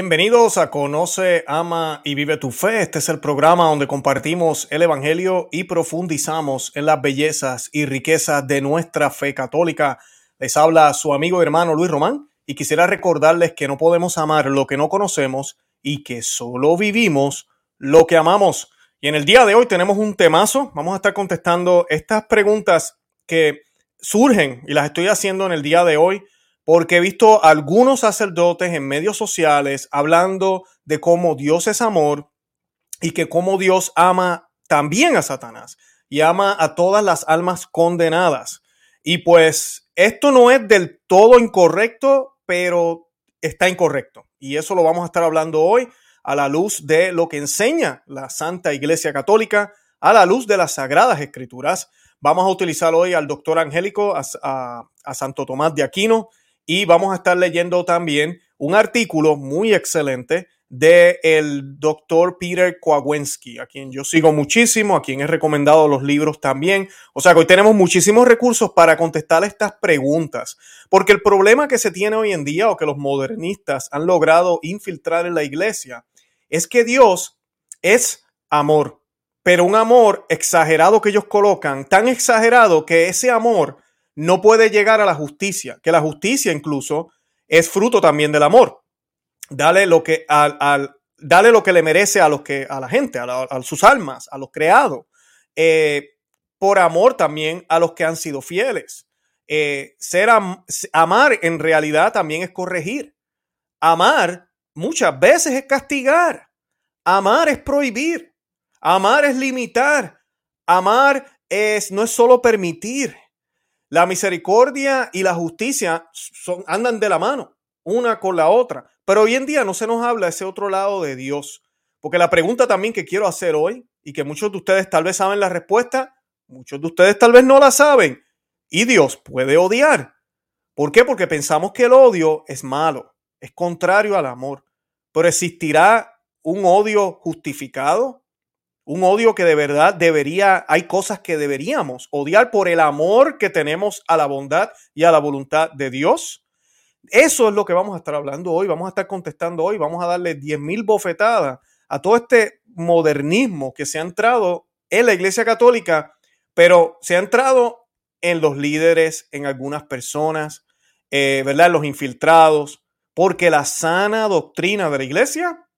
Bienvenidos a Conoce, Ama y Vive tu Fe. Este es el programa donde compartimos el Evangelio y profundizamos en las bellezas y riquezas de nuestra fe católica. Les habla su amigo y hermano Luis Román y quisiera recordarles que no podemos amar lo que no conocemos y que solo vivimos lo que amamos. Y en el día de hoy tenemos un temazo. Vamos a estar contestando estas preguntas que surgen y las estoy haciendo en el día de hoy porque he visto algunos sacerdotes en medios sociales hablando de cómo Dios es amor y que cómo Dios ama también a Satanás y ama a todas las almas condenadas. Y pues esto no es del todo incorrecto, pero está incorrecto. Y eso lo vamos a estar hablando hoy a la luz de lo que enseña la Santa Iglesia Católica, a la luz de las Sagradas Escrituras. Vamos a utilizar hoy al doctor Angélico, a, a Santo Tomás de Aquino, y vamos a estar leyendo también un artículo muy excelente de el doctor Peter Kowalski, a quien yo sigo muchísimo, a quien he recomendado los libros también. O sea que hoy tenemos muchísimos recursos para contestar estas preguntas, porque el problema que se tiene hoy en día o que los modernistas han logrado infiltrar en la iglesia es que Dios es amor, pero un amor exagerado que ellos colocan, tan exagerado que ese amor no puede llegar a la justicia, que la justicia incluso es fruto también del amor. Dale lo que, al, dale lo que le merece a, los que, a la gente, a, sus almas, a los creados. Eh, por amor también a los que han sido fieles. Eh, ser amar en realidad también es corregir. Amar muchas veces es castigar. Amar es prohibir. Amar es limitar. Amar es no es solo permitir, la misericordia y la justicia son, andan de la mano, una con la otra. Pero hoy en día no se nos habla ese otro lado de Dios. Porque la pregunta también que quiero hacer hoy, y que muchos de ustedes tal vez saben la respuesta, muchos de ustedes tal vez no la saben. ¿Y Dios puede odiar? ¿Por qué? Porque pensamos que el odio es malo, es contrario al amor. Pero ¿existirá un odio justificado? Un odio que de verdad debería, hay cosas que deberíamos odiar por el amor que tenemos a la bondad y a la voluntad de Dios. Eso es lo que vamos a estar hablando hoy, vamos a estar contestando hoy, vamos a darle 10.000 bofetadas a todo este modernismo que se ha entrado en la Iglesia Católica, pero se ha entrado en los líderes, en algunas personas, eh, ¿verdad? Los infiltrados, porque la sana doctrina de la Iglesia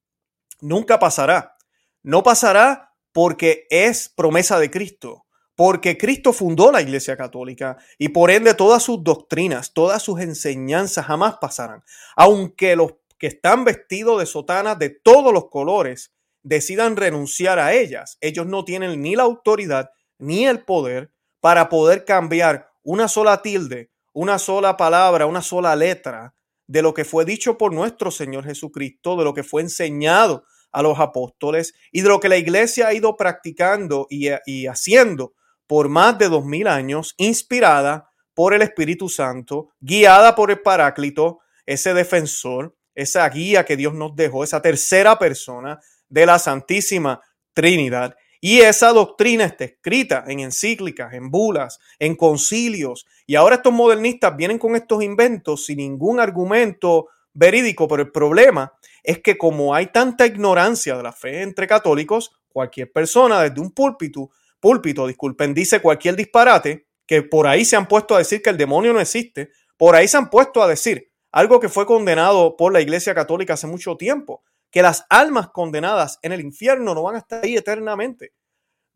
nunca pasará. No pasará porque es promesa de Cristo, porque Cristo fundó la Iglesia Católica y por ende todas sus doctrinas, todas sus enseñanzas jamás pasarán. Aunque los que están vestidos de sotanas de todos los colores decidan renunciar a ellas, ellos no tienen ni la autoridad ni el poder para poder cambiar una sola tilde, una sola palabra, una sola letra de lo que fue dicho por nuestro Señor Jesucristo, de lo que fue enseñado a los apóstoles y de lo que la iglesia ha ido practicando y, haciendo por más de dos mil años, inspirada por el Espíritu Santo, guiada por el Paráclito, ese defensor, esa guía que Dios nos dejó, esa tercera persona de la Santísima Trinidad. Y esa doctrina está escrita en encíclicas, en bulas, en concilios. Y ahora estos modernistas vienen con estos inventos sin ningún argumento verídico, pero el problema es que como hay tanta ignorancia de la fe entre católicos, cualquier persona desde un púlpito, púlpito, disculpen, dice cualquier disparate, que por ahí se han puesto a decir que el demonio no existe, por ahí se han puesto a decir algo que fue condenado por la Iglesia Católica hace mucho tiempo, que las almas condenadas en el infierno no van a estar ahí eternamente.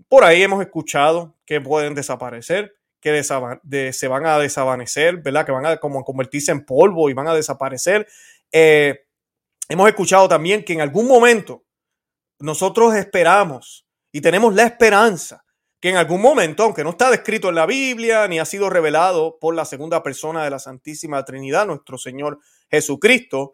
Por ahí hemos escuchado que pueden desaparecer, que se van a desvanecer, ¿verdad? Que van a como convertirse en polvo y van a desaparecer. Eh, hemos escuchado también que en algún momento nosotros esperamos y tenemos la esperanza que en algún momento, aunque no está descrito en la Biblia ni ha sido revelado por la segunda persona de la Santísima Trinidad, nuestro Señor Jesucristo,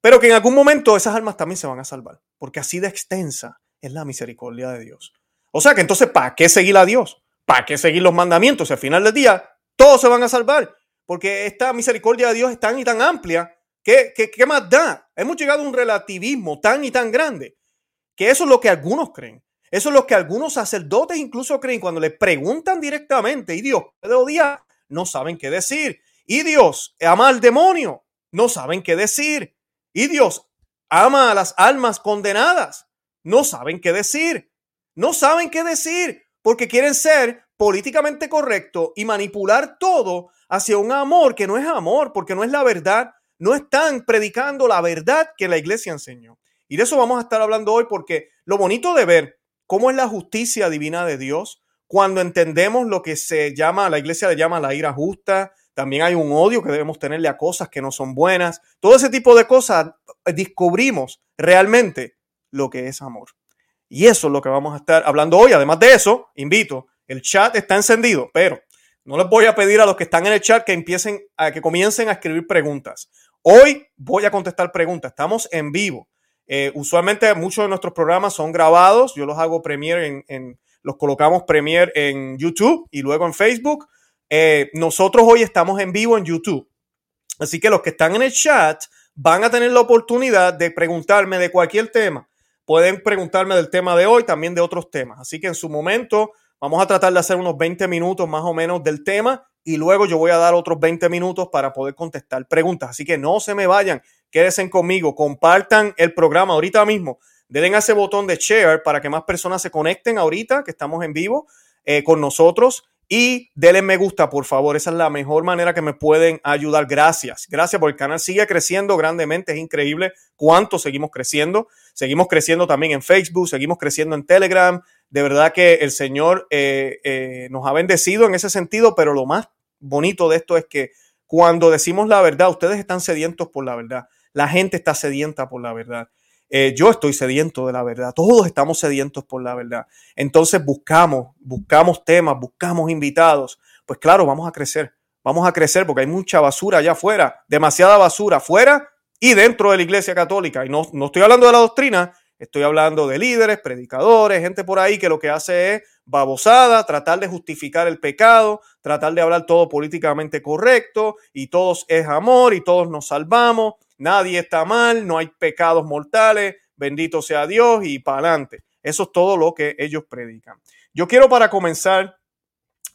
pero que en algún momento esas almas también se van a salvar, porque así de extensa es la misericordia de Dios. O sea que entonces, ¿para qué seguir a Dios? ¿Para qué seguir los mandamientos? Al final del día, todos se van a salvar, porque esta misericordia de Dios es tan y tan amplia que, ¿qué más da? Hemos llegado a un relativismo tan y tan grande que eso es lo que algunos creen. Eso es lo que algunos sacerdotes incluso creen cuando le preguntan directamente, y Dios puede odiar, no saben qué decir. Y Dios ama al demonio, no saben qué decir. Y Dios ama a las almas condenadas. No saben qué decir. No saben qué decir porque quieren ser políticamente correcto y manipular todo hacia un amor que no es amor, porque no es la verdad. No están predicando la verdad que la iglesia enseñó. Y de eso vamos a estar hablando hoy porque lo bonito de ver cómo es la justicia divina de Dios, cuando entendemos lo que se llama, la iglesia le llama la ira justa, también hay un odio que debemos tenerle a cosas que no son buenas, todo ese tipo de cosas, descubrimos realmente lo que es amor. Y eso es lo que vamos a estar hablando hoy. Además de eso, invito, el chat está encendido, pero no les voy a pedir a los que están en el chat que empiecen a que comiencen a escribir preguntas. Hoy voy a contestar preguntas. Estamos en vivo. Eh, usualmente muchos de nuestros programas son grabados. Yo los hago premier en, los colocamos premier en YouTube y luego en Facebook. Eh, nosotros hoy estamos en vivo en YouTube. Así que los que están en el chat van a tener la oportunidad de preguntarme de cualquier tema. Pueden preguntarme del tema de hoy, también de otros temas. Así que en su momento vamos a tratar de hacer unos 20 minutos más o menos del tema y luego yo voy a dar otros 20 minutos para poder contestar preguntas. Así que no se me vayan, quédense conmigo, compartan el programa ahorita mismo. Denle a ese botón de share para que más personas se conecten ahorita que estamos en vivo eh, con nosotros y denle me gusta, por favor. Esa es la mejor manera que me pueden ayudar. Gracias. Gracias porque el canal sigue creciendo grandemente. Es increíble cuánto seguimos creciendo. Seguimos creciendo también en Facebook, seguimos creciendo en Telegram. De verdad que el Señor eh, eh, nos ha bendecido en ese sentido, pero lo más bonito de esto es que cuando decimos la verdad, ustedes están sedientos por la verdad. La gente está sedienta por la verdad. Eh, yo estoy sediento de la verdad. Todos estamos sedientos por la verdad. Entonces buscamos, buscamos temas, buscamos invitados. Pues claro, vamos a crecer. Vamos a crecer porque hay mucha basura allá afuera, demasiada basura afuera y dentro de la iglesia católica. Y no, no estoy hablando de la doctrina, estoy hablando de líderes, predicadores, gente por ahí que lo que hace es babosada, tratar de justificar el pecado, tratar de hablar todo políticamente correcto y todos es amor y todos nos salvamos nadie está mal, no hay pecados mortales, bendito sea Dios y para adelante. Eso es todo lo que ellos predican. Yo quiero para comenzar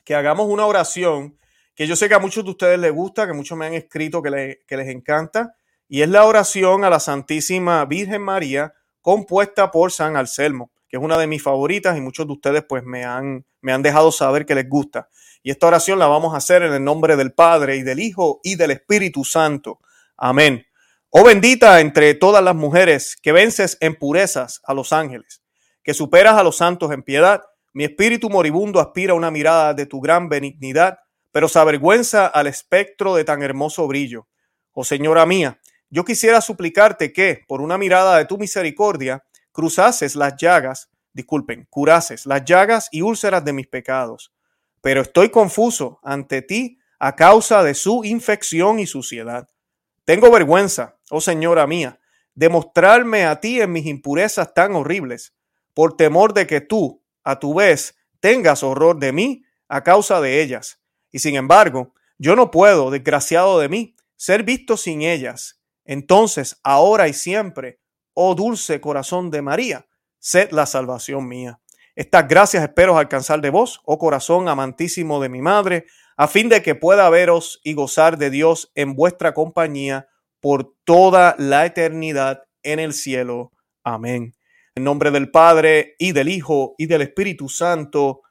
que hagamos una oración que yo sé que a muchos de ustedes les gusta, que muchos me han escrito que, que les encanta, y es la oración a la Santísima Virgen María compuesta por San Anselmo, que es una de mis favoritas y muchos de ustedes pues me han, me han dejado saber que les gusta. Y esta oración la vamos a hacer en el nombre del Padre y del Hijo y del Espíritu Santo. Amén. Oh bendita entre todas las mujeres, que vences en purezas a los ángeles, que superas a los santos en piedad, mi espíritu moribundo aspira a una mirada de tu gran benignidad, pero se avergüenza al espectro de tan hermoso brillo. Oh Señora mía, yo quisiera suplicarte que, por una mirada de tu misericordia, cruzases las llagas, disculpen, curases las llagas y úlceras de mis pecados. Pero estoy confuso ante ti a causa de su infección y suciedad. Tengo vergüenza, oh Señora mía, de mostrarme a ti en mis impurezas tan horribles, por temor de que tú, a tu vez, tengas horror de mí a causa de ellas. Y sin embargo, yo no puedo, desgraciado de mí, ser visto sin ellas. Entonces, ahora y siempre, oh dulce corazón de María, sed la salvación mía. Estas gracias espero alcanzar de vos, oh corazón amantísimo de mi madre, a fin de que pueda veros y gozar de Dios en vuestra compañía por toda la eternidad en el cielo. Amén. En nombre del Padre y del Hijo y del Espíritu Santo.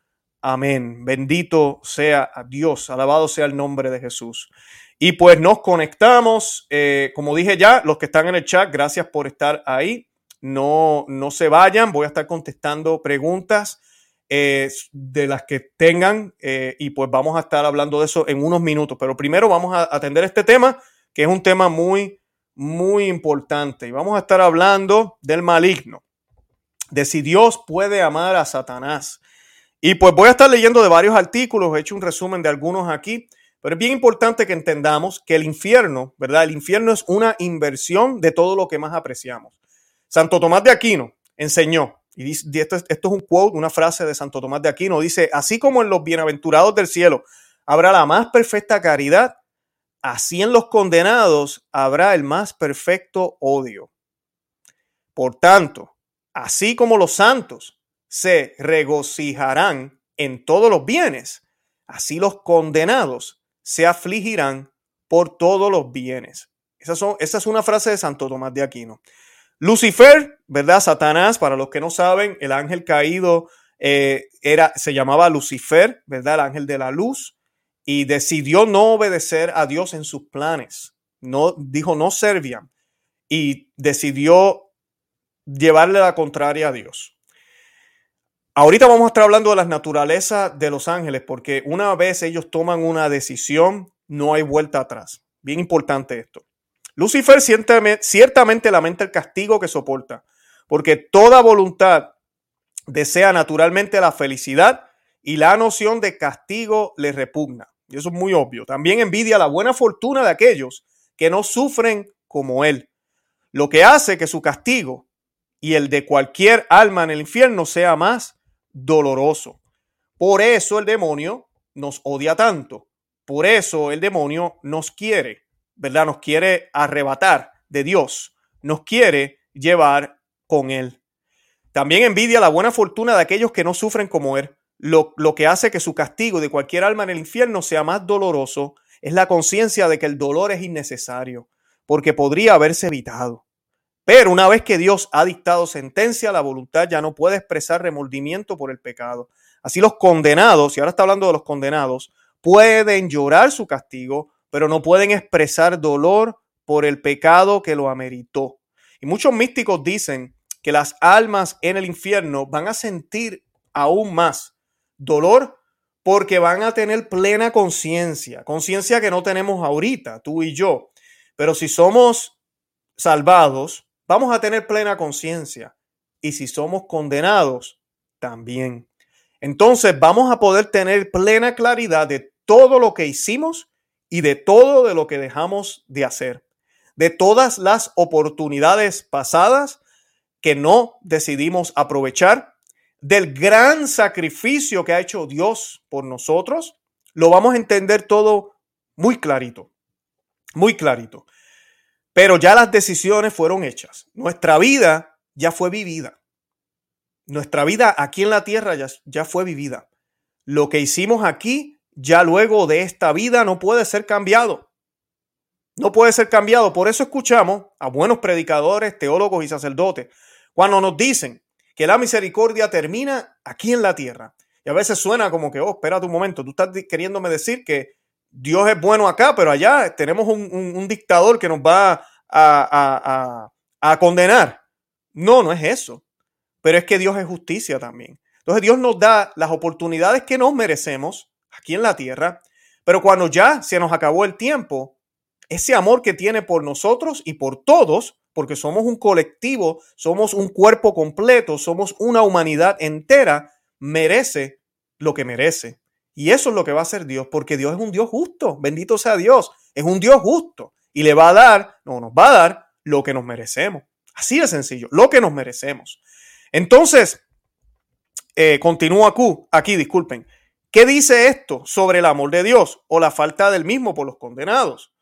Amén. Bendito sea Dios. Alabado sea el nombre de Jesús. Y pues nos conectamos. Eh, como dije ya, los que están en el chat, gracias por estar ahí. No, no se vayan. Voy a estar contestando preguntas eh, de las que tengan eh, y pues vamos a estar hablando de eso en unos minutos. Pero primero vamos a atender este tema, que es un tema muy, muy importante. Y vamos a estar hablando del maligno, de si Dios puede amar a Satanás. Y pues voy a estar leyendo de varios artículos, he hecho un resumen de algunos aquí, pero es bien importante que entendamos que el infierno, ¿verdad? El infierno es una inversión de todo lo que más apreciamos. Santo Tomás de Aquino enseñó y esto, es un quote, una frase de Santo Tomás de Aquino, dice, así como en los bienaventurados del cielo habrá la más perfecta caridad, así en los condenados habrá el más perfecto odio. Por tanto, así como los santos se regocijarán en todos los bienes, así los condenados se afligirán por todos los bienes. Esa, son, esa es una frase de Santo Tomás de Aquino. Lucifer, ¿verdad? Satanás, para los que no saben, el ángel caído eh, era, se llamaba Lucifer, ¿verdad? El ángel de la luz, y decidió no obedecer a Dios en sus planes. No, dijo no servían y decidió llevarle la contraria a Dios. Ahorita vamos a estar hablando de las naturalezas de los ángeles, porque una vez ellos toman una decisión, no hay vuelta atrás. Bien importante esto. Lucifer ciertamente lamenta el castigo que soporta, porque toda voluntad desea naturalmente la felicidad y la noción de castigo le repugna. Y eso es muy obvio. También envidia la buena fortuna de aquellos que no sufren como él, lo que hace que su castigo y el de cualquier alma en el infierno sea más doloroso. Por eso el demonio nos odia tanto. Por eso el demonio nos quiere, ¿verdad? Nos quiere arrebatar de Dios. Nos quiere llevar con Él. También envidia la buena fortuna de aquellos que no sufren como Él. Lo, lo que hace que su castigo de cualquier alma en el infierno sea más doloroso es la conciencia de que el dolor es innecesario, porque podría haberse evitado. Pero una vez que Dios ha dictado sentencia, la voluntad ya no puede expresar remordimiento por el pecado. Así los condenados, y ahora está hablando de los condenados, pueden llorar su castigo, pero no pueden expresar dolor por el pecado que lo ameritó. Y muchos místicos dicen que las almas en el infierno van a sentir aún más dolor porque van a tener plena conciencia, conciencia que no tenemos ahorita, tú y yo. Pero si somos salvados, vamos a tener plena conciencia. Y si somos condenados, también. Entonces vamos a poder tener plena claridad de todo lo que hicimos y de todo de lo que dejamos de hacer. De todas las oportunidades pasadas que no decidimos aprovechar, del gran sacrificio que ha hecho Dios por nosotros, lo vamos a entender todo muy clarito, muy clarito. Pero ya las decisiones fueron hechas. Nuestra vida ya fue vivida. Nuestra vida aquí en la tierra ya, ya fue vivida. Lo que hicimos aquí, ya luego de esta vida, no puede ser cambiado. No puede ser cambiado. Por eso escuchamos a buenos predicadores, teólogos y sacerdotes cuando nos dicen que la misericordia termina aquí en la tierra. Y a veces suena como que, oh, espérate un momento, tú estás queriéndome decir que Dios es bueno acá, pero allá tenemos un, dictador que nos va a, a, condenar. No, no es eso. Pero es que Dios es justicia también. Entonces Dios nos da las oportunidades que nos merecemos aquí en la tierra, pero cuando ya se nos acabó el tiempo, ese amor que tiene por nosotros y por todos, porque somos un colectivo, somos un cuerpo completo, somos una humanidad entera, merece lo que merece. Y eso es lo que va a hacer Dios, porque Dios es un Dios justo, bendito sea Dios, es un Dios justo y le va a dar, no, nos va a dar lo que nos merecemos. Así de sencillo, lo que nos merecemos. Entonces, eh, continúo aquí, aquí, disculpen. ¿Qué dice esto sobre el amor de Dios o la falta del mismo por los condenados?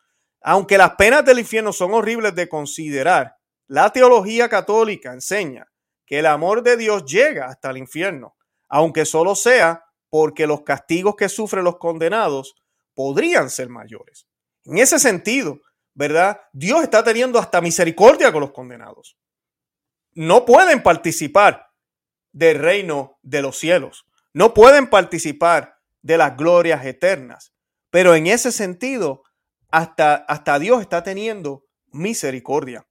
Aunque las penas del infierno son horribles de considerar, la teología católica enseña que el amor de Dios llega hasta el infierno, aunque solo sea porque los castigos que sufren los condenados podrían ser mayores. En ese sentido, ¿verdad? Dios está teniendo hasta misericordia con los condenados. No pueden participar del reino de los cielos, no pueden participar de las glorias eternas, pero en ese sentido, hasta, hasta Dios está teniendo misericordia.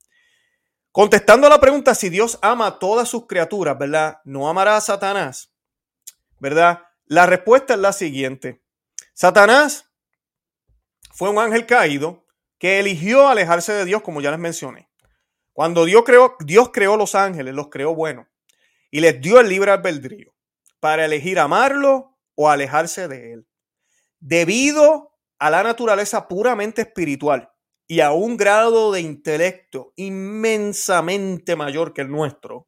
Contestando a la pregunta si Dios ama a todas sus criaturas, ¿verdad? No amará a Satanás, ¿verdad? La respuesta es la siguiente. Satanás fue un ángel caído que eligió alejarse de Dios, como ya les mencioné. Cuando Dios creó, Dios creó los ángeles, los creó buenos y les dio el libre albedrío para elegir amarlo o alejarse de él. Debido a la naturaleza puramente espiritual y a un grado de intelecto inmensamente mayor que el nuestro,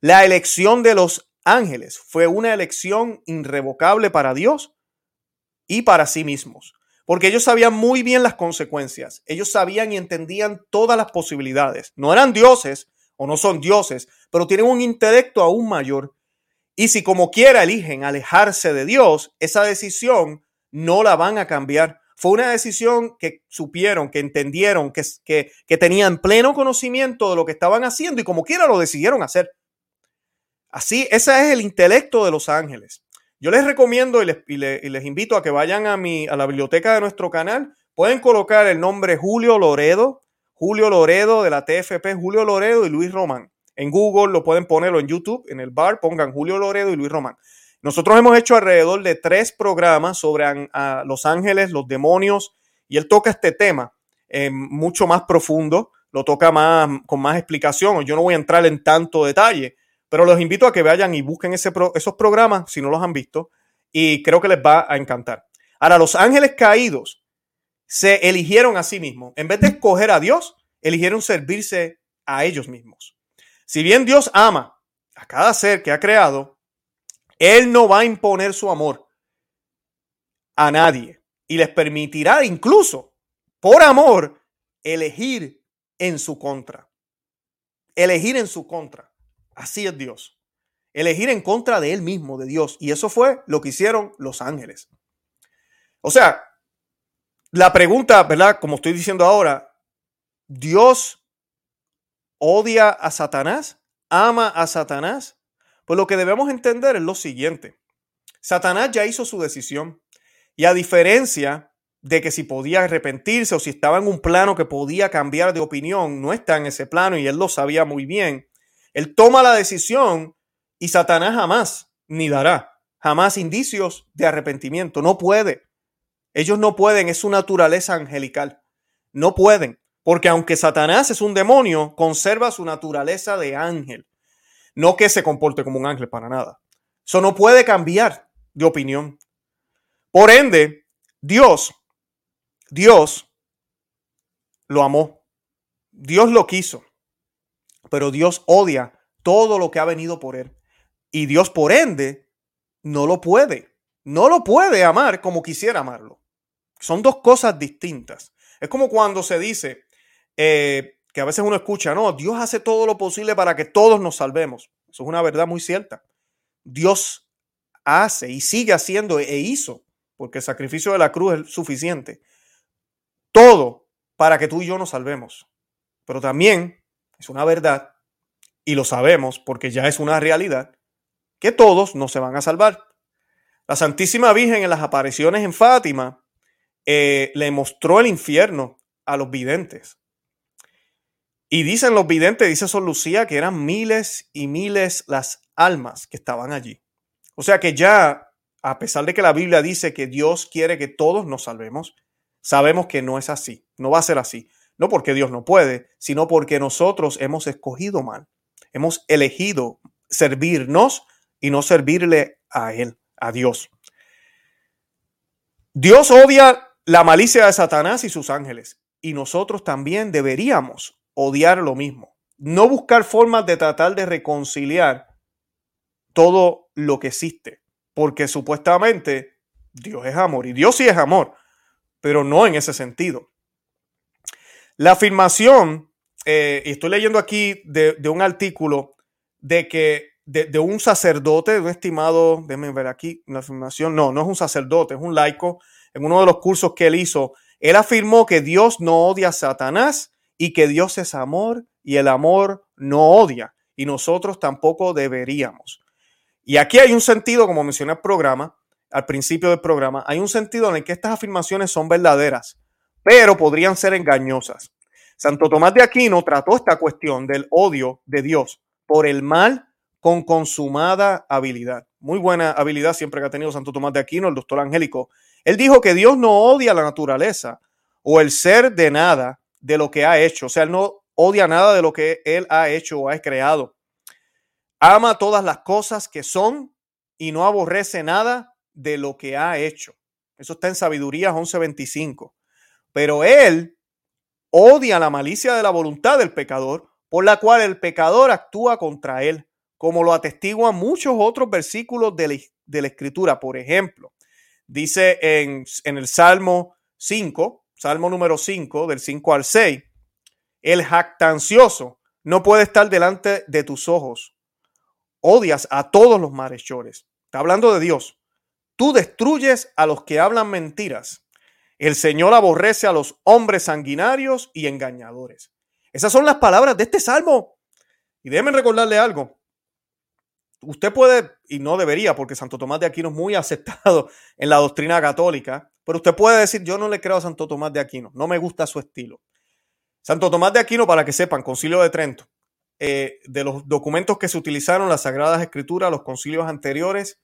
la elección de los ángeles fue una elección irrevocable para Dios y para sí mismos, porque ellos sabían muy bien las consecuencias, ellos sabían y entendían todas las posibilidades. No eran dioses o no son dioses, pero tienen un intelecto aún mayor. Y si como quiera eligen alejarse de Dios, esa decisión no la van a cambiar, Fue una decisión que supieron, que entendieron, que, que, tenían pleno conocimiento de lo que estaban haciendo y como quiera lo decidieron hacer. Así, ese es el intelecto de los ángeles. Yo les recomiendo y les, invito a que vayan a, mi, a la biblioteca de nuestro canal. Pueden colocar el nombre Julio Loredo, Julio Loredo de la TFP, Julio Loredo y Luis Román. En Google lo pueden ponerlo en YouTube, en el bar, pongan Julio Loredo y Luis Román. Nosotros hemos hecho alrededor de tres programas sobre los ángeles, los demonios, y él toca este tema eh, mucho más profundo, lo toca más, con más explicación. Yo no voy a entrar en tanto detalle, pero los invito a que vayan y busquen esos programas si no los han visto, y creo que les va a encantar. Ahora, los ángeles caídos se eligieron a sí mismos. En vez de escoger a Dios, eligieron servirse a ellos mismos. Si bien Dios ama a cada ser que ha creado, él no va a imponer su amor a nadie y les permitirá incluso, por amor, elegir en su contra. Elegir en su contra. Así es Dios. Elegir en contra de Él mismo, de Dios. Y eso fue lo que hicieron los ángeles. O sea, la pregunta, ¿verdad? Como estoy diciendo ahora, ¿Dios odia a Satanás? ¿Ama a Satanás? Pues lo que debemos entender es lo siguiente. Satanás ya hizo su decisión y a diferencia de que si podía arrepentirse o si estaba en un plano que podía cambiar de opinión, no está en ese plano y él lo sabía muy bien. Él toma la decisión y Satanás jamás ni dará, jamás indicios de arrepentimiento. No puede. Ellos no pueden, es su naturaleza angelical. No pueden, porque aunque Satanás es un demonio, conserva su naturaleza de ángel. No que se comporte como un ángel para nada. Eso no puede cambiar de opinión. Por ende, Dios, Dios lo amó. Dios lo quiso. Pero Dios odia todo lo que ha venido por él. Y Dios, por ende, no lo puede. No lo puede amar como quisiera amarlo. Son dos cosas distintas. Es como cuando se dice, eh, que a veces uno escucha, no, Dios hace todo lo posible para que todos nos salvemos. Eso es una verdad muy cierta. Dios hace y sigue haciendo e hizo, porque el sacrificio de la cruz es suficiente, todo para que tú y yo nos salvemos. Pero también es una verdad, y lo sabemos porque ya es una realidad, que todos no se van a salvar. La Santísima Virgen en las apariciones en Fátima eh, le mostró el infierno a los videntes. Y dicen los videntes, dice Son Lucía, que eran miles y miles las almas que estaban allí. O sea que ya, a pesar de que la Biblia dice que Dios quiere que todos nos salvemos, sabemos que no es así, no va a ser así. No porque Dios no puede, sino porque nosotros hemos escogido mal. Hemos elegido servirnos y no servirle a Él, a Dios. Dios odia la malicia de Satanás y sus ángeles. Y nosotros también deberíamos odiar lo mismo. No buscar formas de tratar de reconciliar todo lo que existe. Porque supuestamente Dios es amor. Y Dios sí es amor, pero no en ese sentido. La afirmación, eh, y estoy leyendo aquí de, un artículo de que de, un sacerdote, de un estimado, déjenme ver aquí una afirmación, no, no es un sacerdote, es un laico, en uno de los cursos que él hizo, él afirmó que Dios no odia a Satanás, y que Dios es amor y el amor no odia y nosotros tampoco deberíamos. Y aquí hay un sentido, como mencioné al programa, al principio del programa, hay un sentido en el que estas afirmaciones son verdaderas, pero podrían ser engañosas. Santo Tomás de Aquino trató esta cuestión del odio de Dios por el mal con consumada habilidad. Muy buena habilidad siempre que ha tenido Santo Tomás de Aquino, el doctor Angélico. Él dijo que Dios no odia la naturaleza o el ser de nada, de lo que ha hecho. O sea, él no odia nada de lo que él ha hecho o ha creado. Ama todas las cosas que son y no aborrece nada de lo que ha hecho. Eso está en Sabiduría 11:25. Pero él odia la malicia de la voluntad del pecador, por la cual el pecador actúa contra él, como lo atestiguan muchos otros versículos de la, de la Escritura. Por ejemplo, dice en, en el Salmo 5, Salmo número 5, del 5 al 6. El jactancioso no puede estar delante de tus ojos. Odias a todos los malhechores. Está hablando de Dios. Tú destruyes a los que hablan mentiras. El Señor aborrece a los hombres sanguinarios y engañadores. Esas son las palabras de este salmo. Y déjenme recordarle algo. Usted puede, y no debería, porque Santo Tomás de Aquino es muy aceptado en la doctrina católica, pero usted puede decir, yo no le creo a Santo Tomás de Aquino, no me gusta su estilo. Santo Tomás de Aquino, para que sepan, Concilio de Trento, eh, de los documentos que se utilizaron, las Sagradas Escrituras, los concilios anteriores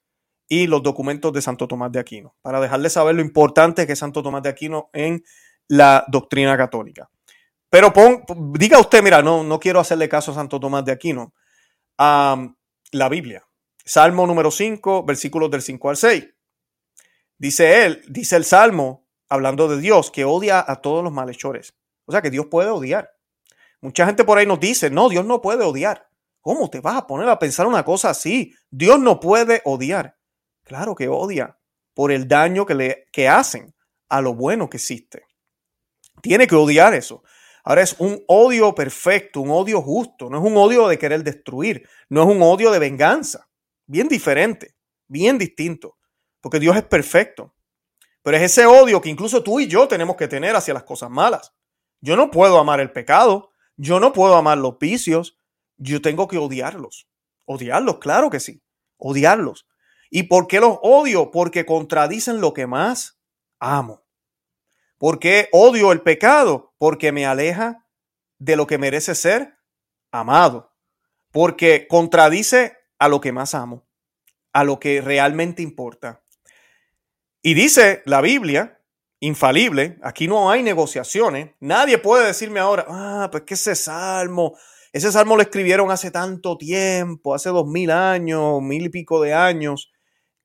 y los documentos de Santo Tomás de Aquino, para dejarle saber lo importante que es Santo Tomás de Aquino en la doctrina católica. Pero diga usted, mira, no, no quiero hacerle caso a Santo Tomás de Aquino. a la Biblia. Salmo número 5, versículos del 5 al 6. Dice él, dice el Salmo, hablando de Dios, que odia a todos los malhechores. O sea que Dios puede odiar. Mucha gente por ahí nos dice, no, Dios no puede odiar. ¿Cómo te vas a poner a pensar una cosa así? Dios no puede odiar. Claro que odia por el daño que le que hacen a lo bueno que existe. Tiene que odiar eso. Ahora es un odio perfecto, un odio justo, no es un odio de querer destruir, no es un odio de venganza. Bien diferente, bien distinto, porque Dios es perfecto. Pero es ese odio que incluso tú y yo tenemos que tener hacia las cosas malas. Yo no puedo amar el pecado, yo no puedo amar los vicios, yo tengo que odiarlos. Odiarlos, claro que sí, odiarlos. ¿Y por qué los odio? Porque contradicen lo que más amo. ¿Por qué odio el pecado? Porque me aleja de lo que merece ser amado. Porque contradice a lo que más amo, a lo que realmente importa. Y dice la Biblia, infalible, aquí no hay negociaciones, nadie puede decirme ahora, ah, pues que ese salmo, ese salmo lo escribieron hace tanto tiempo, hace dos mil años, mil y pico de años,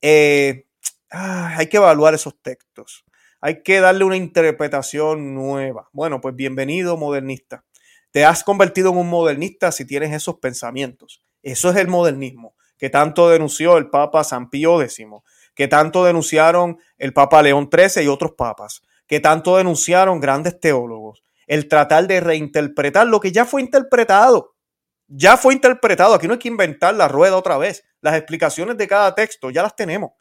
eh, hay que evaluar esos textos. Hay que darle una interpretación nueva. Bueno, pues bienvenido modernista. Te has convertido en un modernista si tienes esos pensamientos. Eso es el modernismo que tanto denunció el Papa San Pío X, que tanto denunciaron el Papa León XIII y otros papas, que tanto denunciaron grandes teólogos. El tratar de reinterpretar lo que ya fue interpretado. Ya fue interpretado. Aquí no hay que inventar la rueda otra vez. Las explicaciones de cada texto ya las tenemos.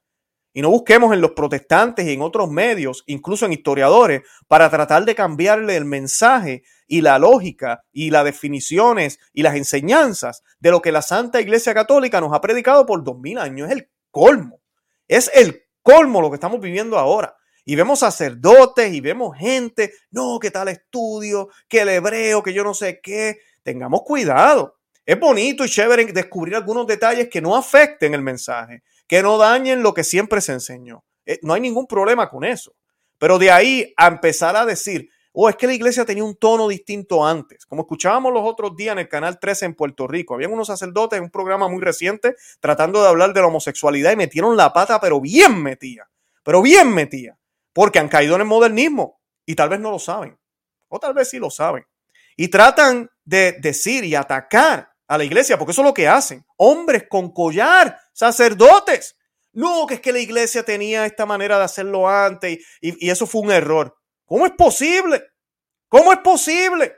Y no busquemos en los protestantes y en otros medios, incluso en historiadores, para tratar de cambiarle el mensaje y la lógica y las definiciones y las enseñanzas de lo que la Santa Iglesia Católica nos ha predicado por dos mil años. Es el colmo. Es el colmo lo que estamos viviendo ahora. Y vemos sacerdotes y vemos gente, no, que tal estudio, que el hebreo, que yo no sé qué. Tengamos cuidado. Es bonito y chévere descubrir algunos detalles que no afecten el mensaje, que no dañen lo que siempre se enseñó. Eh, no hay ningún problema con eso. Pero de ahí a empezar a decir, oh, es que la iglesia tenía un tono distinto antes. Como escuchábamos los otros días en el Canal 13 en Puerto Rico, habían unos sacerdotes en un programa muy reciente tratando de hablar de la homosexualidad y metieron la pata, pero bien metía, pero bien metía, porque han caído en el modernismo y tal vez no lo saben, o tal vez sí lo saben. Y tratan de decir y atacar a la iglesia, porque eso es lo que hacen. Hombres con collar, sacerdotes. No, que es que la iglesia tenía esta manera de hacerlo antes y, eso fue un error. ¿Cómo es posible? ¿Cómo es posible?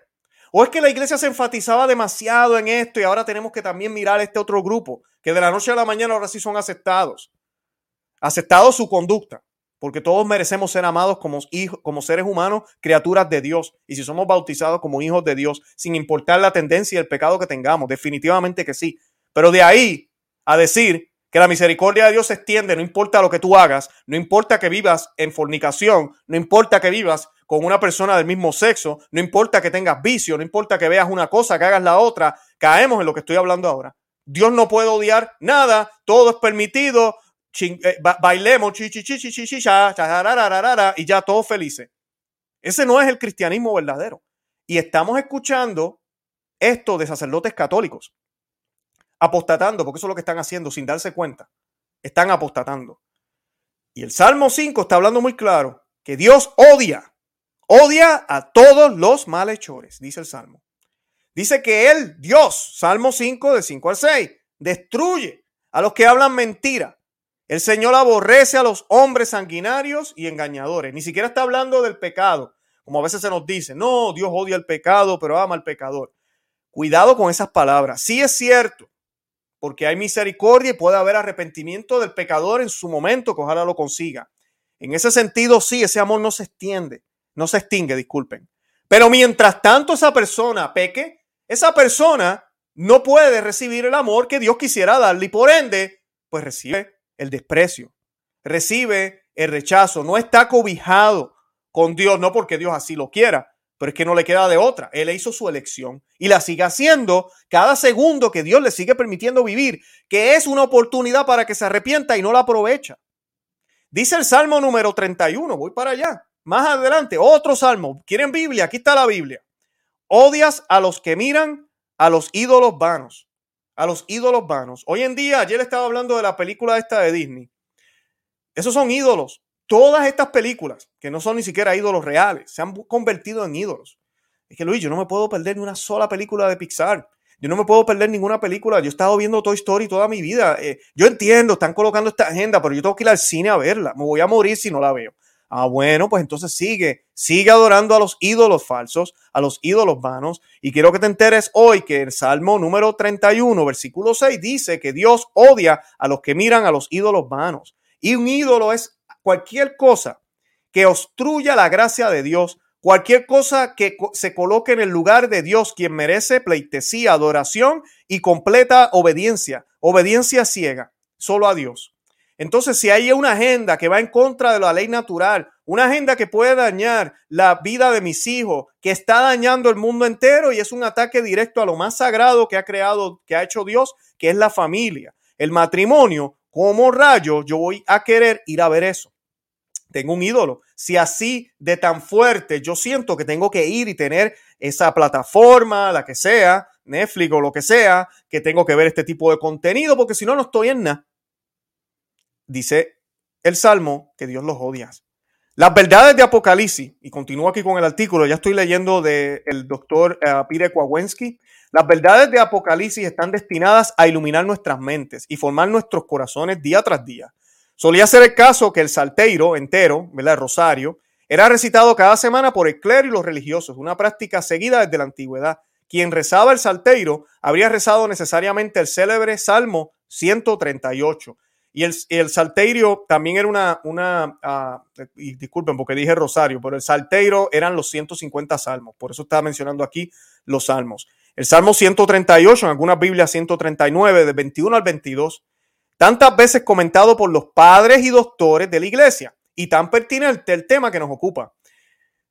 ¿O es que la iglesia se enfatizaba demasiado en esto y ahora tenemos que también mirar este otro grupo que de la noche a la mañana ahora sí son aceptados? Aceptados su conducta porque todos merecemos ser amados como hijos, como seres humanos, criaturas de Dios, y si somos bautizados como hijos de Dios, sin importar la tendencia y el pecado que tengamos, definitivamente que sí. Pero de ahí a decir que la misericordia de Dios se extiende, no importa lo que tú hagas, no importa que vivas en fornicación, no importa que vivas con una persona del mismo sexo, no importa que tengas vicio, no importa que veas una cosa, que hagas la otra, caemos en lo que estoy hablando ahora. Dios no puede odiar nada, todo es permitido, bailemos, y ya todos felices. Ese no es el cristianismo verdadero. Y estamos escuchando esto de sacerdotes católicos, apostatando, porque eso es lo que están haciendo sin darse cuenta. Están apostatando. Y el Salmo 5 está hablando muy claro que Dios odia, odia a todos los malhechores, dice el Salmo. Dice que Él, Dios, Salmo 5 de 5 al 6, destruye a los que hablan mentira, el Señor aborrece a los hombres sanguinarios y engañadores. Ni siquiera está hablando del pecado, como a veces se nos dice. No, Dios odia el pecado, pero ama al pecador. Cuidado con esas palabras. Sí es cierto, porque hay misericordia y puede haber arrepentimiento del pecador en su momento, que ojalá lo consiga. En ese sentido, sí, ese amor no se extiende, no se extingue, disculpen. Pero mientras tanto esa persona peque, esa persona no puede recibir el amor que Dios quisiera darle y por ende, pues recibe el desprecio, recibe el rechazo, no está cobijado con Dios, no porque Dios así lo quiera, pero es que no le queda de otra. Él hizo su elección y la sigue haciendo cada segundo que Dios le sigue permitiendo vivir, que es una oportunidad para que se arrepienta y no la aprovecha. Dice el Salmo número 31, voy para allá. Más adelante, otro salmo. ¿Quieren Biblia? Aquí está la Biblia. Odias a los que miran a los ídolos vanos. A los ídolos vanos. Hoy en día, ayer estaba hablando de la película esta de Disney. Esos son ídolos. Todas estas películas, que no son ni siquiera ídolos reales, se han convertido en ídolos. Es que Luis, yo no me puedo perder ni una sola película de Pixar. Yo no me puedo perder ninguna película. Yo he estado viendo Toy Story toda mi vida. Eh, yo entiendo, están colocando esta agenda, pero yo tengo que ir al cine a verla. Me voy a morir si no la veo. Ah, bueno, pues entonces sigue, sigue adorando a los ídolos falsos, a los ídolos vanos. Y quiero que te enteres hoy que el Salmo número 31, versículo 6, dice que Dios odia a los que miran a los ídolos vanos. Y un ídolo es cualquier cosa que obstruya la gracia de Dios, cualquier cosa que se coloque en el lugar de Dios, quien merece pleitesía, adoración y completa obediencia, obediencia ciega, solo a Dios. Entonces, si hay una agenda que va en contra de la ley natural, una agenda que puede dañar la vida de mis hijos, que está dañando el mundo entero y es un ataque directo a lo más sagrado que ha creado, que ha hecho Dios, que es la familia, el matrimonio, como rayo yo voy a querer ir a ver eso? Tengo un ídolo. Si así de tan fuerte yo siento que tengo que ir y tener esa plataforma, la que sea, Netflix o lo que sea, que tengo que ver este tipo de contenido, porque si no, no estoy en nada. Dice el Salmo que Dios los odia. Las verdades de Apocalipsis, y continúo aquí con el artículo, ya estoy leyendo del doctor uh, Pire Kowalski, las verdades de Apocalipsis están destinadas a iluminar nuestras mentes y formar nuestros corazones día tras día. Solía ser el caso que el salteiro entero, ¿verdad? El rosario, era recitado cada semana por el clero y los religiosos, una práctica seguida desde la antigüedad. Quien rezaba el salteiro habría rezado necesariamente el célebre Salmo 138. Y el, el salteiro también era una, una uh, disculpen porque dije rosario, pero el salteiro eran los 150 salmos. Por eso estaba mencionando aquí los salmos. El Salmo 138, en algunas Biblias 139, de 21 al 22, tantas veces comentado por los padres y doctores de la iglesia y tan pertinente el tema que nos ocupa.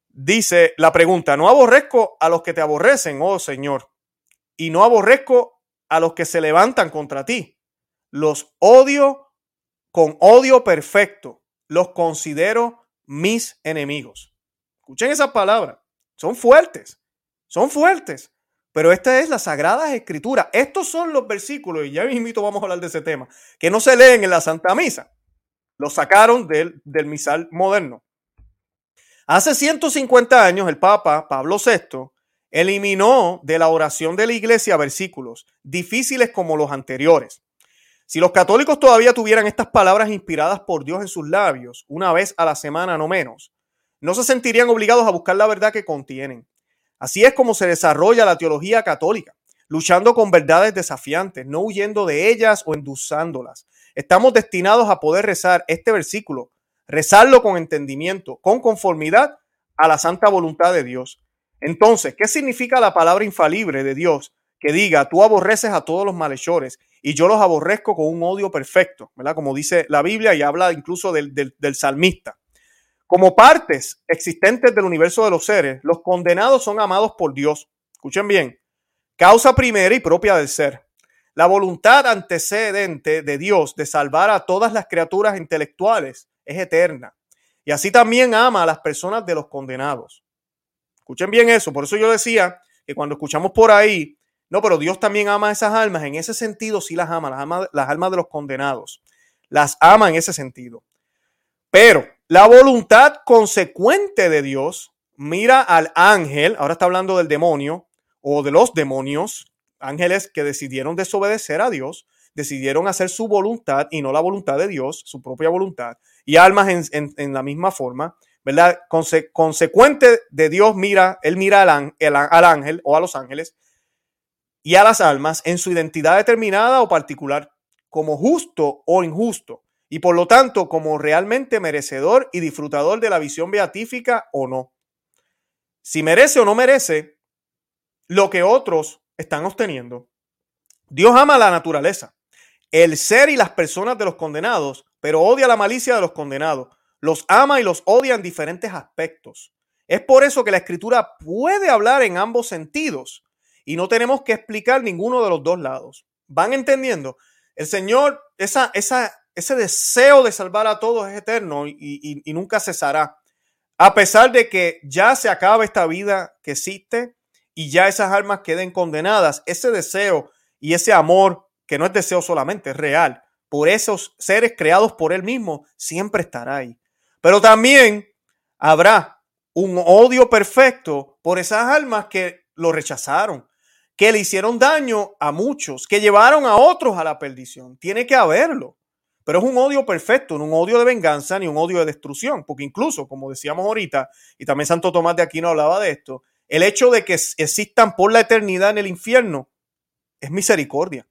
Dice la pregunta, no aborrezco a los que te aborrecen, oh Señor, y no aborrezco a los que se levantan contra ti. Los odio con odio perfecto, los considero mis enemigos. Escuchen esas palabras, son fuertes, son fuertes. Pero esta es la Sagrada Escritura. Estos son los versículos, y ya mismito vamos a hablar de ese tema, que no se leen en la Santa Misa. Los sacaron del, del misal moderno. Hace 150 años el Papa Pablo VI eliminó de la oración de la iglesia versículos difíciles como los anteriores. Si los católicos todavía tuvieran estas palabras inspiradas por Dios en sus labios, una vez a la semana no menos, no se sentirían obligados a buscar la verdad que contienen. Así es como se desarrolla la teología católica, luchando con verdades desafiantes, no huyendo de ellas o endulzándolas. Estamos destinados a poder rezar este versículo, rezarlo con entendimiento, con conformidad a la santa voluntad de Dios. Entonces, ¿qué significa la palabra infalible de Dios que diga, tú aborreces a todos los malhechores y yo los aborrezco con un odio perfecto, ¿verdad? Como dice la Biblia y habla incluso del, del, del salmista. Como partes existentes del universo de los seres, los condenados son amados por Dios. Escuchen bien, causa primera y propia del ser. La voluntad antecedente de Dios de salvar a todas las criaturas intelectuales es eterna. Y así también ama a las personas de los condenados. Escuchen bien eso. Por eso yo decía que cuando escuchamos por ahí, no, pero Dios también ama a esas almas. En ese sentido sí las ama, las, ama, las almas de los condenados. Las ama en ese sentido. Pero la voluntad consecuente de Dios mira al ángel, ahora está hablando del demonio o de los demonios, ángeles que decidieron desobedecer a Dios, decidieron hacer su voluntad y no la voluntad de Dios, su propia voluntad, y almas en, la misma forma, ¿verdad? consecuente de Dios mira, él mira al, ángel o a los ángeles y a las almas en su identidad determinada o particular, como justo o injusto y por lo tanto como realmente merecedor y disfrutador de la visión beatífica o no. Si merece o no merece lo que otros están obteniendo. Dios ama la naturaleza, el ser y las personas de los condenados, pero odia la malicia de los condenados. Los ama y los odia en diferentes aspectos. Es por eso que la escritura puede hablar en ambos sentidos y no tenemos que explicar ninguno de los dos lados. ¿Van entendiendo? El Señor, esa, esa, ese deseo de salvar a todos es eterno y, nunca cesará. A pesar de que ya se acaba esta vida que existe y ya esas almas queden condenadas, ese deseo y ese amor, que no es deseo solamente, es real, por esos seres creados por Él mismo, siempre estará ahí. Pero también habrá un odio perfecto por esas almas que lo rechazaron, que le hicieron daño a muchos, que llevaron a otros a la perdición. Tiene que haberlo. Pero es un odio perfecto, no un odio de venganza ni un odio de destrucción, porque incluso, como decíamos ahorita, y también Santo Tomás de Aquino hablaba de esto, el hecho de que existan por la eternidad en el infierno es misericordia.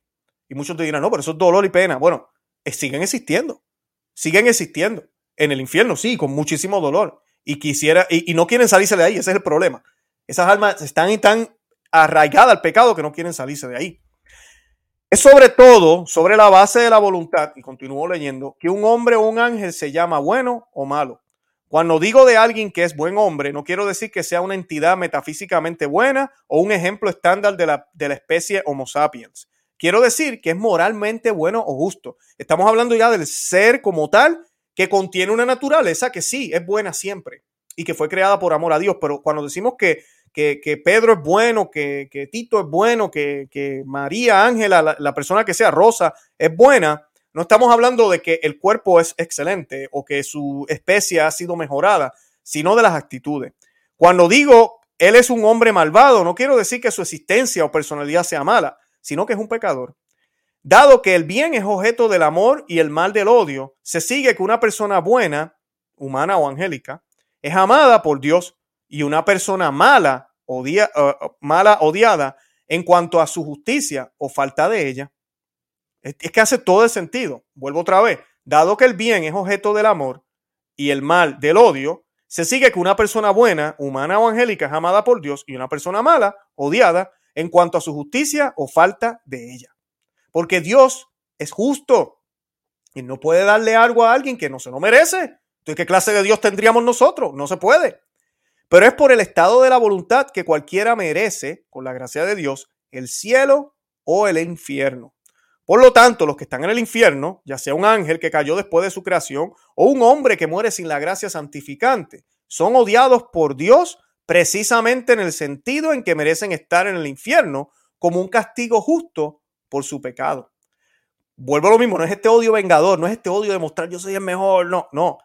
Y muchos te dirán, no, pero eso es dolor y pena. Bueno, eh, siguen existiendo, siguen existiendo. En el infierno, sí, con muchísimo dolor. Y quisiera, y, no quieren salirse de ahí, ese es el problema. Esas almas están y tan arraigadas al pecado que no quieren salirse de ahí. Es sobre todo sobre la base de la voluntad, y continúo leyendo, que un hombre o un ángel se llama bueno o malo. Cuando digo de alguien que es buen hombre, no quiero decir que sea una entidad metafísicamente buena o un ejemplo estándar de la, de la especie Homo sapiens. Quiero decir que es moralmente bueno o justo. Estamos hablando ya del ser como tal, que contiene una naturaleza que sí, es buena siempre y que fue creada por amor a Dios. Pero cuando decimos que que, Pedro es bueno, que, Tito es bueno, que, María, Ángela, la, persona que sea Rosa, es buena, no estamos hablando de que el cuerpo es excelente o que su especie ha sido mejorada, sino de las actitudes. Cuando digo él es un hombre malvado, no quiero decir que su existencia o personalidad sea mala, sino que es un pecador. Dado que el bien es objeto del amor y el mal del odio, se sigue que una persona buena, humana o angélica, es amada por Dios y una persona mala, odia, eh, mala odiada en cuanto a su justicia o falta de ella. Es, que hace todo el sentido. Vuelvo otra vez. Dado que el bien es objeto del amor y el mal del odio, se sigue que una persona buena, humana o angélica es amada por Dios y una persona mala, odiada, en cuanto a su justicia o falta de ella. Porque Dios es justo y no puede darle algo a alguien que no se lo merece. Entonces, ¿qué clase de Dios tendríamos nosotros? No se puede. Pero es por el estado de la voluntad que cualquiera merece, con la gracia de Dios, el cielo o el infierno. Por lo tanto, los que están en el infierno, ya sea un ángel que cayó después de su creación o un hombre que muere sin la gracia santificante, son odiados por Dios precisamente en el sentido en que merecen estar en el infierno como un castigo justo por su pecado. Vuelvo a lo mismo, no es este odio vengador, no es este odio de mostrar yo soy el mejor, no, no.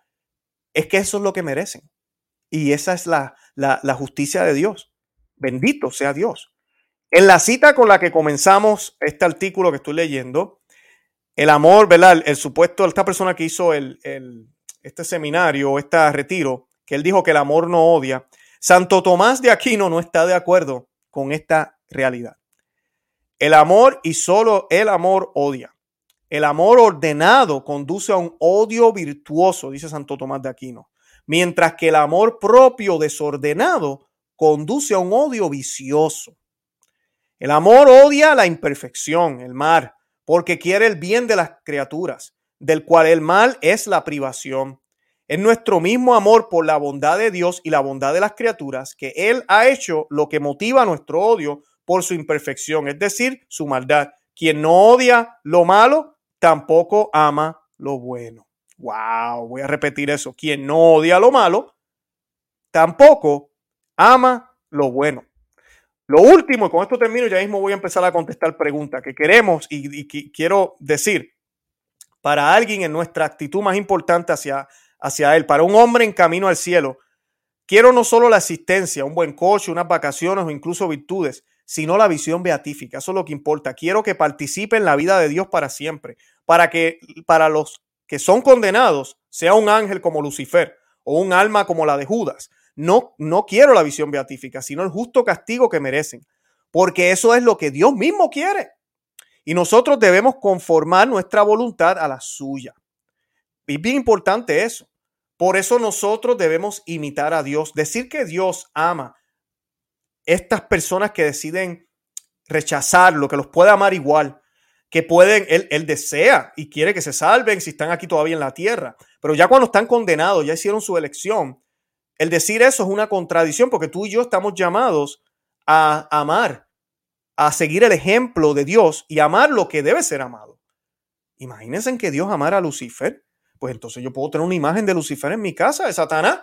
Es que eso es lo que merecen. Y esa es la, justicia de Dios. Bendito sea Dios. En la cita con la que comenzamos este artículo que estoy leyendo, el amor, ¿verdad? El, supuesto, esta persona que hizo el, este seminario, este retiro, que él dijo que el amor no odia, Santo Tomás de Aquino no está de acuerdo con esta realidad. El amor y solo el amor odia. El amor ordenado conduce a un odio virtuoso, dice Santo Tomás de Aquino mientras que el amor propio desordenado conduce a un odio vicioso. El amor odia la imperfección, el mal, porque quiere el bien de las criaturas, del cual el mal es la privación. Es nuestro mismo amor por la bondad de Dios y la bondad de las criaturas que Él ha hecho lo que motiva nuestro odio por su imperfección, es decir, su maldad. Quien no odia lo malo, tampoco ama lo bueno. Wow, voy a repetir eso. Quien no odia lo malo, tampoco ama lo bueno. Lo último, y con esto termino, ya mismo voy a empezar a contestar preguntas que queremos y, quiero decir para alguien en nuestra actitud más importante hacia, hacia él, para un hombre en camino al cielo. Quiero no solo la asistencia, un buen coche, unas vacaciones o incluso virtudes, sino la visión beatífica. Eso es lo que importa. Quiero que participe en la vida de Dios para siempre, para que para los que son condenados sea un ángel como Lucifer o un alma como la de Judas. No, no quiero la visión beatífica, sino el justo castigo que merecen, porque eso es lo que Dios mismo quiere. Y nosotros debemos conformar nuestra voluntad a la suya. es bien importante eso. Por eso nosotros debemos imitar a Dios. Decir que Dios ama estas personas que deciden rechazarlo, que los puede amar igual, que pueden, él, él, desea y quiere que se salven si están aquí todavía en la tierra. Pero ya cuando están condenados, ya hicieron su elección, el decir eso es una contradicción porque tú y yo estamos llamados a amar, a seguir el ejemplo de Dios y amar lo que debe ser amado. Imagínense que Dios amara a Lucifer, pues entonces yo puedo tener una imagen de Lucifer en mi casa, de Satanás,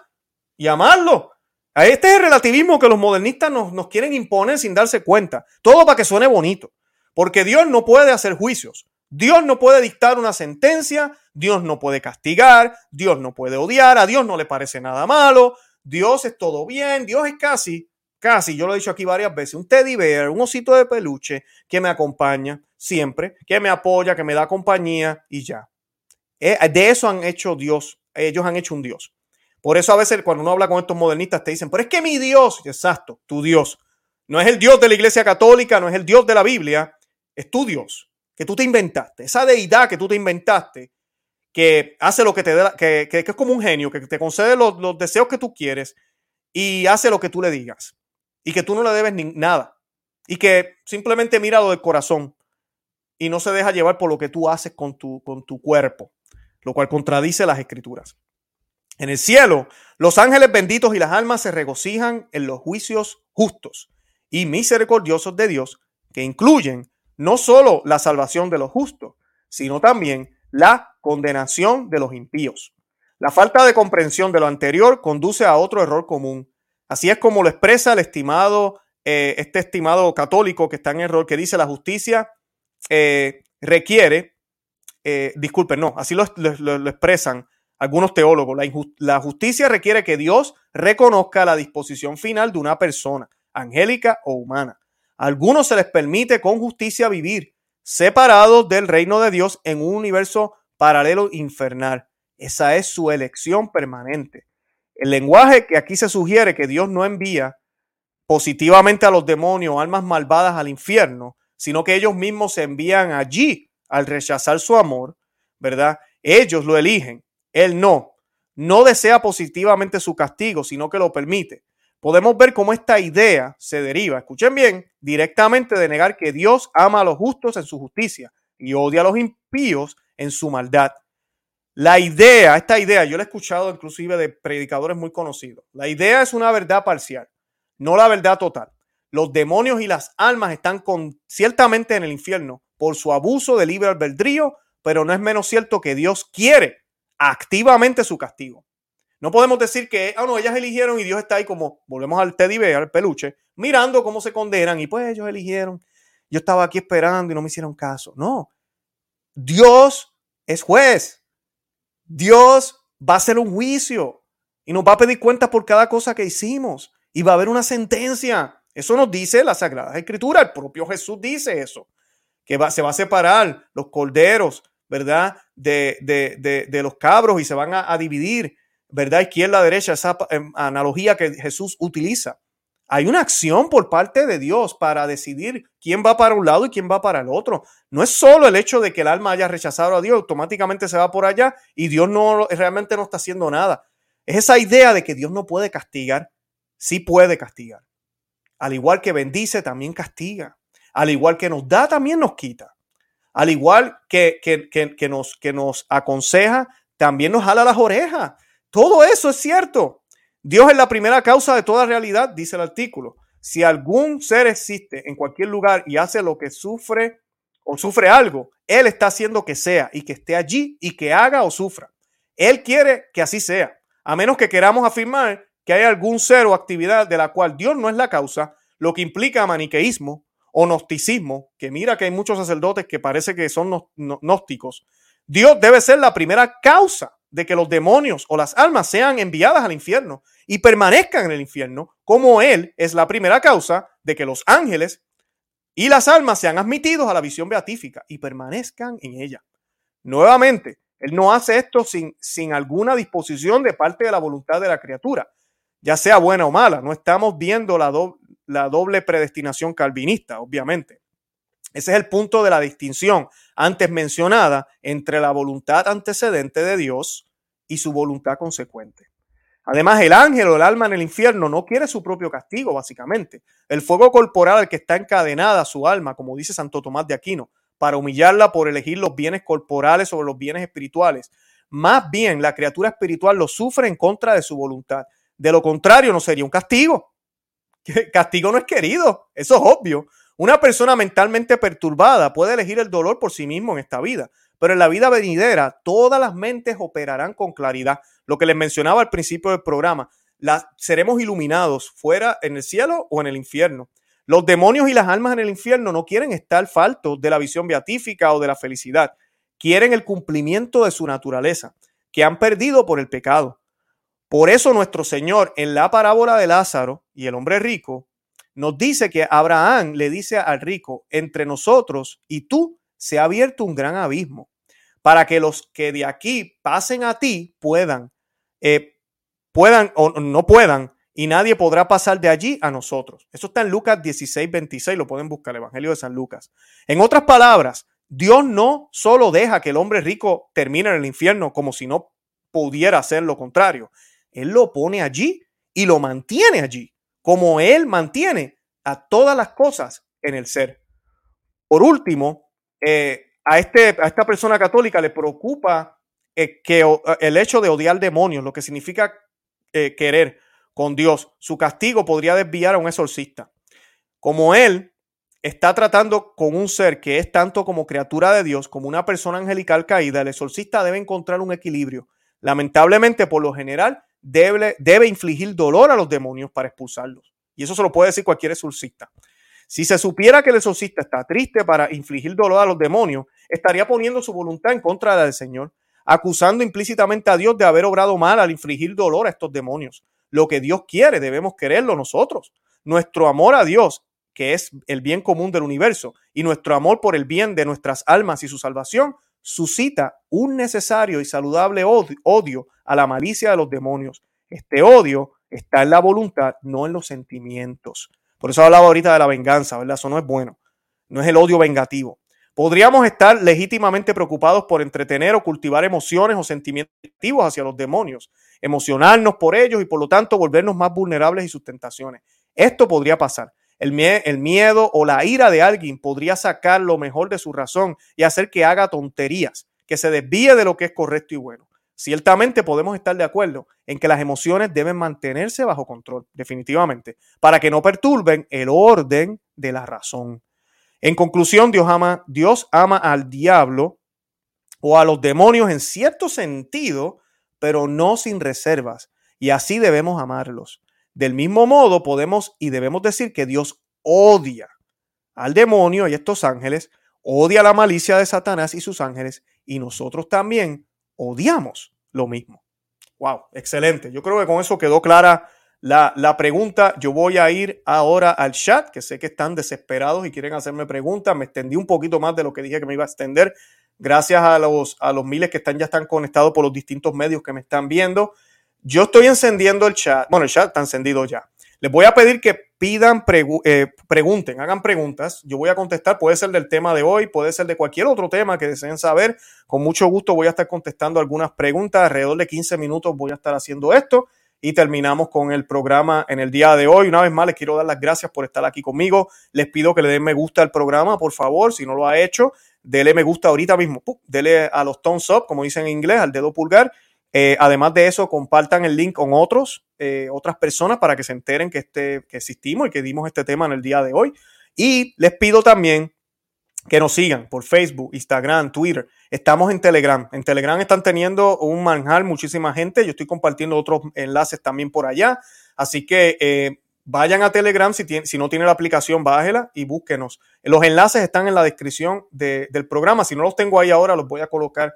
y amarlo. Este es el relativismo que los modernistas nos, nos quieren imponer sin darse cuenta. Todo para que suene bonito. Porque Dios no puede hacer juicios. Dios no puede dictar una sentencia, Dios no puede castigar, Dios no puede odiar, a Dios no le parece nada malo, Dios es todo bien, Dios es casi, casi, yo lo he dicho aquí varias veces, un teddy bear, un osito de peluche que me acompaña siempre, que me apoya, que me da compañía y ya. Eh, de eso han hecho Dios, ellos han hecho un Dios. Por eso a veces cuando uno habla con estos modernistas te dicen, pero es que mi Dios, exacto, tu Dios, no es el Dios de la Iglesia Católica, no es el Dios de la Biblia, es tu Dios, que tú te inventaste, esa deidad que tú te inventaste, que hace lo que te da, que, que, es como un genio, que te concede los, los, deseos que tú quieres y hace lo que tú le digas. Y que tú no le debes ni, nada. Y que simplemente mira lo del corazón y no se deja llevar por lo que tú haces con tu, con tu cuerpo, lo cual contradice las escrituras. En el cielo, los ángeles benditos y las almas se regocijan en los juicios justos y misericordiosos de Dios, que incluyen no solo la salvación de los justos, sino también la condenación de los impíos. La falta de comprensión de lo anterior conduce a otro error común. Así es como lo expresa el estimado, eh, este estimado católico que está en error, que dice la justicia eh, requiere, eh, disculpen, no, así lo, expresan algunos teólogos. La, la justicia requiere que Dios reconozca la disposición final de una persona, angélica o humana. Algunos se les permite con justicia vivir, separados del reino de Dios en un universo paralelo infernal. Esa es su elección permanente. El lenguaje que aquí se sugiere que Dios no envía positivamente a los demonios, almas malvadas al infierno, sino que ellos mismos se envían allí al rechazar su amor, ¿verdad? Ellos lo eligen, Él no. No desea positivamente su castigo, sino que lo permite podemos ver cómo esta idea se deriva, escuchen bien, directamente de negar que Dios ama a los justos en su justicia y odia a los impíos en su maldad. La idea, esta idea, yo la he escuchado inclusive de predicadores muy conocidos. La idea es una verdad parcial, no la verdad total. Los demonios y las almas están con, ciertamente en el infierno por su abuso de libre albedrío, pero no es menos cierto que Dios quiere activamente su castigo. No podemos decir que, ah, no, ellas eligieron y Dios está ahí como, volvemos al teddy bear, al peluche, mirando cómo se condenan y pues ellos eligieron. Yo estaba aquí esperando y no me hicieron caso. No, Dios es juez. Dios va a hacer un juicio y nos va a pedir cuentas por cada cosa que hicimos y va a haber una sentencia. Eso nos dice la Sagrada Escritura. El propio Jesús dice eso, que va, se va a separar los corderos, ¿verdad? De, de, de, los cabros y se van a dividir ¿verdad? Izquierda, derecha, esa em, analogía que Jesús utiliza. Hay una acción por parte de Dios para decidir quién va para un lado y quién va para el otro. No es solo el hecho de que el alma haya rechazado a Dios, automáticamente se va por allá y Dios no realmente no está haciendo nada. Es esa idea de que Dios no puede castigar, sí puede castigar. Al igual que bendice, también castiga. Al igual que nos da, también nos quita. Al igual que, que, que nos, que nos aconseja, también nos jala las orejas. Todo eso es cierto. Dios es la primera causa de toda realidad, dice el artículo. Si algún ser existe en cualquier lugar y hace lo que sufre o sufre algo, Él está haciendo que sea y que esté allí y que haga o sufra. Él quiere que así sea, a menos que queramos afirmar que hay algún ser o actividad de la cual Dios no es la causa, lo que implica maniqueísmo o gnosticismo, que mira que hay muchos sacerdotes que parece que son gnósticos. Dios debe ser la primera causa de que los demonios o las almas sean enviadas al infierno y permanezcan en el infierno, como Él es la primera causa de que los ángeles y las almas sean admitidos a la visión beatífica y permanezcan en ella. Nuevamente, Él no hace esto sin, sin alguna disposición de parte de la voluntad de la criatura, ya sea buena o mala. No estamos viendo la, la doble predestinación calvinista, obviamente. Ese es el punto de la distinción antes mencionada entre la voluntad antecedente de Dios y su voluntad consecuente. Además, el ángel o el alma en el infierno no quiere su propio castigo, básicamente. El fuego corporal al que está encadenada su alma, como dice Santo Tomás de Aquino, para humillarla por elegir los bienes corporales sobre los bienes espirituales. Más bien, la criatura espiritual lo sufre en contra de su voluntad. De lo contrario, no sería un castigo. Castigo no es querido, eso es obvio. Una persona mentalmente perturbada puede elegir el dolor por sí mismo en esta vida, pero en la vida venidera todas las mentes operarán con claridad. Lo que les mencionaba al principio del programa, seremos iluminados fuera en el cielo o en el infierno. Los demonios y las almas en el infierno no quieren estar faltos de la visión beatífica o de la felicidad. Quieren el cumplimiento de su naturaleza, que han perdido por el pecado. Por eso nuestro Señor en la parábola de Lázaro y el hombre rico nos dice que Abraham le dice al rico, entre nosotros y tú se ha abierto un gran abismo para que los que de aquí pasen a ti puedan, eh, puedan o no puedan, y nadie podrá pasar de allí a nosotros. Eso está en Lucas 16, 26, lo pueden buscar, el Evangelio de San Lucas. En otras palabras, Dios no solo deja que el hombre rico termine en el infierno como si no pudiera hacer lo contrario. Él lo pone allí y lo mantiene allí como Él mantiene a todas las cosas en el ser. Por último, eh, a, este, a esta persona católica le preocupa eh, que, eh, el hecho de odiar demonios, lo que significa querer con Dios. Su castigo podría desviar a un exorcista. Como él está tratando con un ser que es tanto como criatura de Dios, como una persona angelical caída, el exorcista debe encontrar un equilibrio. Lamentablemente, por lo general, debe, infligir dolor a los demonios para expulsarlos. Y eso se lo puede decir cualquier exorcista. Si se supiera que el exorcista está triste para infligir dolor a los demonios, estaría poniendo su voluntad en contra del Señor, acusando implícitamente a Dios de haber obrado mal al infligir dolor a estos demonios. Lo que Dios quiere, debemos quererlo nosotros. Nuestro amor a Dios, que es el bien común del universo, y nuestro amor por el bien de nuestras almas y su salvación, suscita un necesario y saludable odio a la malicia de los demonios. Este odio está en la voluntad, no en los sentimientos. Por eso hablaba ahorita de la venganza, ¿verdad? Eso no es bueno. No es el odio vengativo. Podríamos estar legítimamente preocupados por entretener o cultivar emociones o sentimientos hacia los demonios, emocionarnos por ellos y por lo tanto volvernos más vulnerables y sus tentaciones. Esto podría pasar. El, miedo o la ira de alguien podría sacar lo mejor de su razón y hacer que haga tonterías, que se desvíe de lo que es correcto y bueno. Ciertamente podemos estar de acuerdo en que las emociones deben mantenerse bajo control, definitivamente, para que no perturben el orden de la razón. En conclusión, Dios ama, Dios ama al diablo o a los demonios en cierto sentido, pero no sin reservas, y así debemos amarlos. Del mismo modo, podemos y debemos decir que Dios odia al demonio y estos ángeles, odia la malicia de Satanás y sus ángeles, y nosotros también odiamos lo mismo. Wow, excelente. Yo creo que con eso quedó clara la, la, pregunta. Yo voy a ir ahora al chat, que sé que están desesperados y quieren hacerme preguntas. Me extendí un poquito más de lo que dije que me iba a extender. Gracias a los, a los miles que están, ya están conectados por los distintos medios que me están viendo. Yo estoy encendiendo el chat. Bueno, el chat está encendido ya. Les voy a pedir que pidan, eh, pregunten, hagan preguntas. Yo voy a contestar. Puede ser del tema de hoy, puede ser de cualquier otro tema que deseen saber. Con mucho gusto voy a estar contestando algunas preguntas. Alrededor de 15 minutos voy a estar haciendo esto y terminamos con el programa en el día de hoy. Una vez más les quiero dar las gracias por estar aquí conmigo. Les pido que le den me gusta al programa, por favor, si no lo ha hecho, dele me gusta ahorita mismo. Dele a los thumbs up, como dicen en inglés, al dedo pulgar eh, además de eso, compartan el link con otros, eh, otras personas para que se enteren que, este, que existimos y que dimos este tema en el día de hoy. Y les pido también que nos sigan por Facebook, Instagram, Twitter. Estamos en Telegram. En Telegram están teniendo un manjar muchísima gente. Yo estoy compartiendo otros enlaces también por allá. Así que eh, vayan a Telegram. Si, si no tiene la aplicación, bájela y búsquenos. Los enlaces están en la descripción del programa. Si no los tengo ahí ahora, los voy a colocar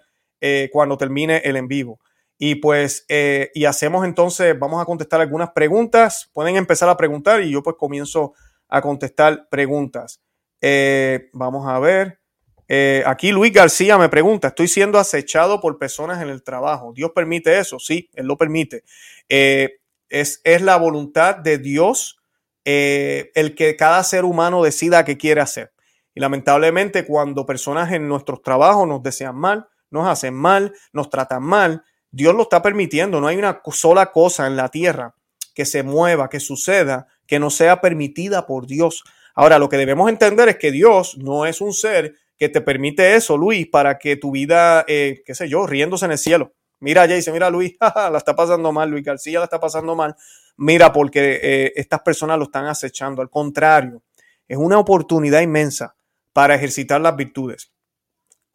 cuando termine el en vivo. Y pues, eh, y hacemos entonces, vamos a contestar algunas preguntas. Pueden empezar a preguntar y yo pues comienzo a contestar preguntas. Eh, vamos a ver. Eh, aquí Luis García me pregunta, estoy siendo acechado por personas en el trabajo. ¿Dios permite eso? Sí, Él lo permite. es, es, la voluntad de Dios el que cada ser humano decida qué quiere hacer. Y lamentablemente cuando personas en nuestros trabajos nos desean mal, nos hacen mal, nos tratan mal, Dios lo está permitiendo. No hay una sola cosa en la tierra que se mueva, que suceda, que no sea permitida por Dios. Ahora, lo que debemos entender es que Dios no es un ser que te permite eso, Luis, para que tu vida, eh, qué sé yo, riéndose en el cielo. Mira, dice, mira, Luis, la está pasando mal, Luis García la está pasando mal. Mira, porque eh, estas personas lo están acechando. Al contrario, es una oportunidad inmensa para ejercitar las virtudes.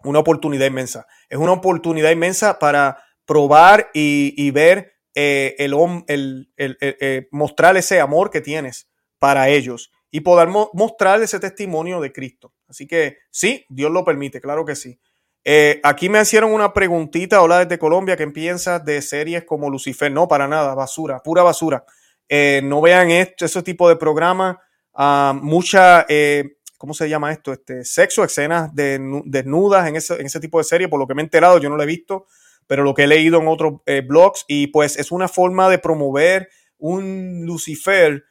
Una oportunidad inmensa. Es una oportunidad inmensa para probar y, ver eh, el, el, el, mostrar ese amor que tienes para ellos y poder mostrar ese testimonio de Cristo. Así que sí, Dios lo permite, claro que sí. Eh, aquí me hicieron una preguntita, hola desde Colombia, ¿qué piensas de series como Lucifer? No, para nada, basura, pura basura. Eh, no vean ese tipo de programa, ah, mucha, eh, ¿cómo se llama esto? Este, sexo, escenas de, desnudas en ese, en ese tipo de serie, por lo que me he enterado, yo no lo he visto, pero lo que he leído en otros blogs, y pues es una forma de promover un Lucifer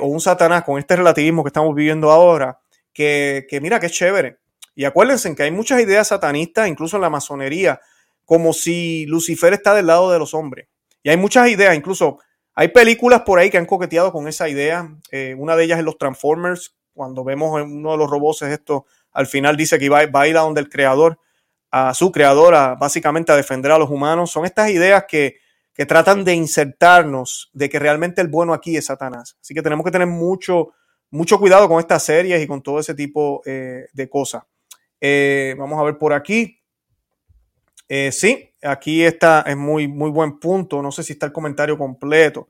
o un Satanás con este relativismo que estamos viviendo ahora, que, que mira, que chévere y acuérdense que hay muchas ideas satanistas, incluso en la masonería, como si Lucifer está del lado de los hombres. Y hay muchas ideas, incluso hay películas por ahí que han coqueteado con esa idea. Eh, una de ellas es los Transformers, cuando vemos uno de los robots esto, al final dice que va, a ir a donde el creador, a su creador, básicamente a defender a los humanos. Son estas ideas que, que tratan de insertarnos de que realmente el bueno aquí es Satanás. Así que tenemos que tener mucho, mucho cuidado con estas series y con todo ese tipo eh, de cosas. Eh, vamos a ver por aquí. Eh, sí, aquí está, es muy, muy buen punto. No sé si está el comentario completo.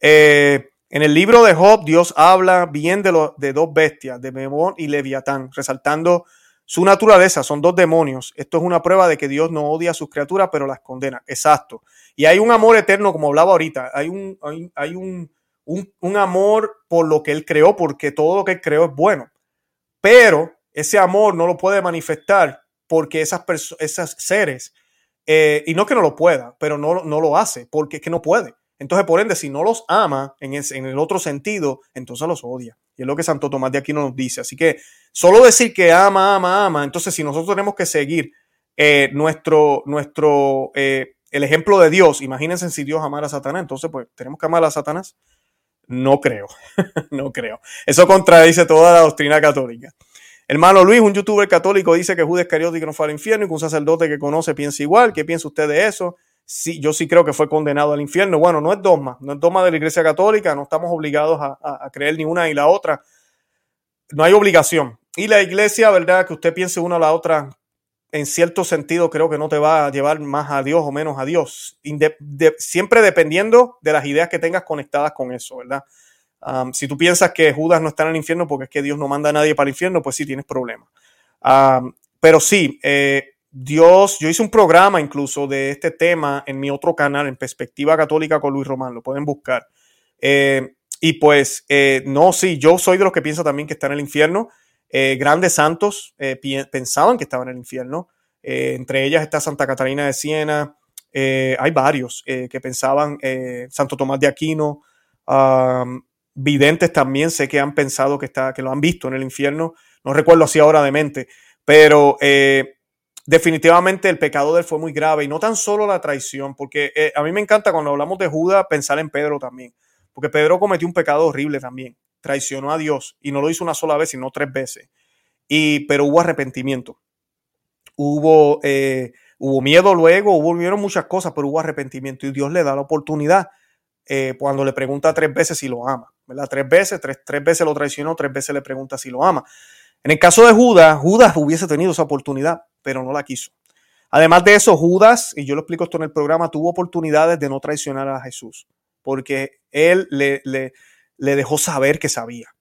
En el libro de Job, Dios habla bien de, lo, de dos bestias, de Memón y Leviatán, resaltando su naturaleza. Son dos demonios. Esto es una prueba de que Dios no odia a sus criaturas, pero las condena. Exacto. Y hay un amor eterno, como hablaba ahorita. Hay un, hay, hay un, un, un amor por lo que Él creó, porque todo lo que Él creó es bueno. Pero ese amor no lo puede manifestar porque esas, esas seres, eh, y no que no lo pueda, pero no, no lo hace porque es que no puede. Entonces, por ende, si no los ama en, el otro sentido, entonces los odia. Y es lo que Santo Tomás de Aquino nos dice. Así que solo decir que ama, ama, ama, entonces si nosotros tenemos que seguir eh, nuestro, nuestro, eh, el ejemplo de Dios, imagínense si Dios amara a Satanás, entonces pues tenemos que amar a Satanás. No creo, no creo. Eso contradice toda la doctrina católica. Hermano Luis, un youtuber católico, dice que Judas Iscariote no fue al infierno y que un sacerdote que conoce piensa igual. ¿Qué piensa usted de eso? Sí, yo sí creo que fue condenado al infierno. Bueno, no es dogma, no es dogma de la Iglesia Católica, no estamos obligados a, creer ni una ni la otra. No hay obligación. Y la Iglesia, ¿verdad? Que usted piense una o la otra, en cierto sentido, creo que no te va a llevar más a Dios o menos a Dios. siempre dependiendo de las ideas que tengas conectadas con eso, ¿verdad? si tú piensas que Judas no está en el infierno porque es que Dios no manda a nadie para el infierno, pues sí tienes problemas. pero sí, eh, Dios, yo hice un programa incluso de este tema en mi otro canal, en Perspectiva Católica con Luis Román, lo pueden buscar. Eh, y pues, eh, no, sí, yo soy de los que piensa también que está en el infierno. grandes santos pensaban que estaban en el infierno. entre ellas está Santa Catarina de Siena. hay varios que pensaban, Santo Tomás de Aquino videntes también sé que han pensado que, está, que lo han visto en el infierno. No recuerdo así ahora de mente, pero eh, definitivamente el pecado de él fue muy grave y no tan solo la traición, porque eh, a mí me encanta cuando hablamos de Judas pensar en Pedro también, porque Pedro cometió un pecado horrible también, traicionó a Dios y no lo hizo una sola vez, sino tres veces. Y, pero hubo arrepentimiento, hubo, eh, hubo miedo luego, hubo muchas cosas, pero hubo arrepentimiento y Dios le da la oportunidad cuando le pregunta tres veces si lo ama. ¿verdad? Tres veces, tres, tres veces lo traicionó, tres veces le pregunta si lo ama. En el caso de Judas, Judas hubiese tenido esa oportunidad, pero no la quiso. Además de eso, Judas, y yo lo explico esto en el programa, tuvo oportunidades de no traicionar a Jesús, porque él le, le, dejó saber que sabía.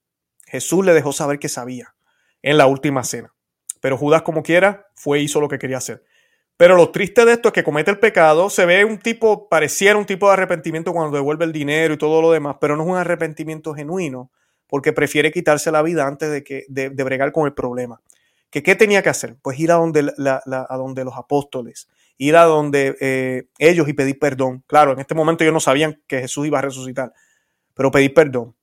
Jesús le dejó saber que sabía en la última cena. Pero Judas, como quiera, fue hizo lo que quería hacer. Pero lo triste de esto es que comete el pecado, se ve un tipo, pareciera un tipo de arrepentimiento cuando devuelve el dinero y todo lo demás, pero no es un arrepentimiento genuino, porque prefiere quitarse la vida antes de, que, de, bregar con el problema. ¿Que, ¿Qué tenía que hacer? Pues ir a donde, a donde los apóstoles, ir a donde eh, ellos y pedir perdón. Claro, en este momento ellos no sabían que Jesús iba a resucitar, pero pedir perdón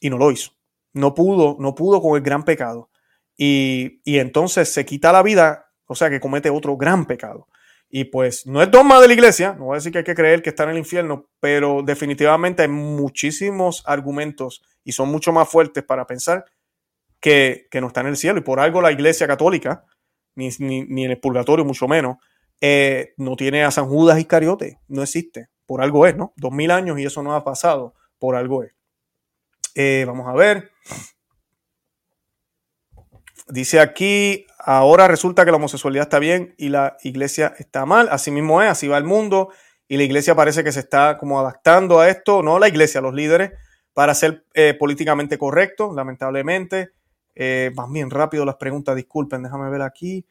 y no lo hizo. No pudo, no pudo con el gran pecado. y, y entonces se quita la vida, o sea que comete otro gran pecado. Y pues no es dogma de la iglesia, no voy a decir que hay que creer que está en el infierno, pero definitivamente hay muchísimos argumentos y son mucho más fuertes para pensar que, no está en el cielo. Y por algo la iglesia católica, ni, ni, en el purgatorio mucho menos, eh, no tiene a San Judas Iscariote, no existe. Por algo es, ¿no? Dos mil años y eso no ha pasado, por algo es. Eh, vamos a ver. Dice aquí, ahora resulta que la homosexualidad está bien y la iglesia está mal. Así mismo es, así va el mundo. Y la iglesia parece que se está como adaptando a esto, no la iglesia, los líderes, para ser eh, políticamente correctos, lamentablemente. Eh, van bien rápido las preguntas, disculpen, déjame ver aquí.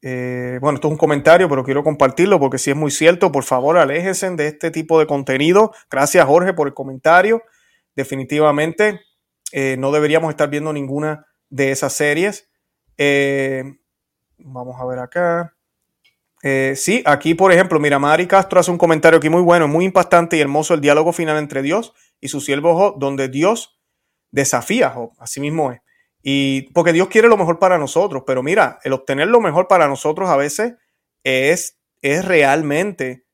Eh, bueno, esto es un comentario, pero quiero compartirlo porque si es muy cierto, por favor, aléjense de este tipo de contenido. Gracias, Jorge, por el comentario. Definitivamente, eh, no deberíamos estar viendo ninguna de esas series. Eh, vamos a ver acá. Eh, sí, aquí por ejemplo, mira, Mari Castro hace un comentario aquí muy bueno, muy impactante y hermoso el diálogo final entre Dios y su siervo donde Dios desafía Job, así mismo es. Y porque Dios quiere lo mejor para nosotros, pero mira, el obtener lo mejor para nosotros a veces es, es realmente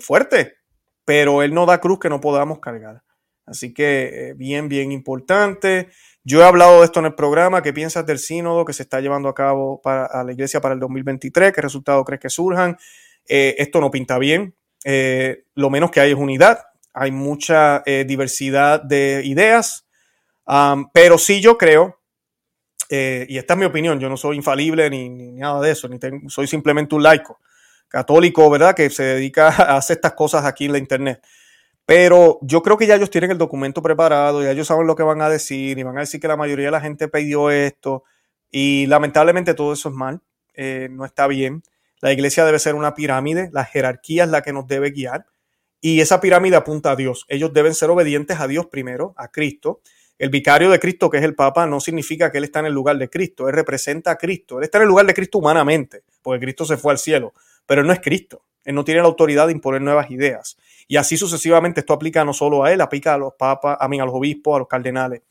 fuerte, pero Él no da cruz que no podamos cargar. Así que eh, bien, bien importante. Yo he hablado de esto en el programa. ¿Qué piensas del sínodo que se está llevando a cabo para a la iglesia para el 2023? ¿Qué resultados crees que surjan? Eh, esto no pinta bien. Eh, lo menos que hay es unidad. Hay mucha diversidad de ideas. Pero sí yo creo, y esta es mi opinión, yo no soy infalible ni, nada de eso, ni soy simplemente un laico católico, ¿verdad? Que se dedica a hacer estas cosas aquí en la internet. Pero yo creo que ya ellos tienen el documento preparado, ya ellos saben lo que van a decir y van a decir que la mayoría de la gente pidió esto y lamentablemente todo eso es mal, eh, no está bien. La iglesia debe ser una pirámide, la jerarquía es la que nos debe guiar y esa pirámide apunta a Dios. Ellos deben ser obedientes a Dios primero, a Cristo. El vicario de Cristo, que es el Papa, no significa que él está en el lugar de Cristo, él representa a Cristo, él está en el lugar de Cristo humanamente, porque Cristo se fue al cielo, pero él no es Cristo, él no tiene la autoridad de imponer nuevas ideas. Y así sucesivamente esto aplica no solo a él, aplica a los papas, a, mí, a los obispos, a los cardenales.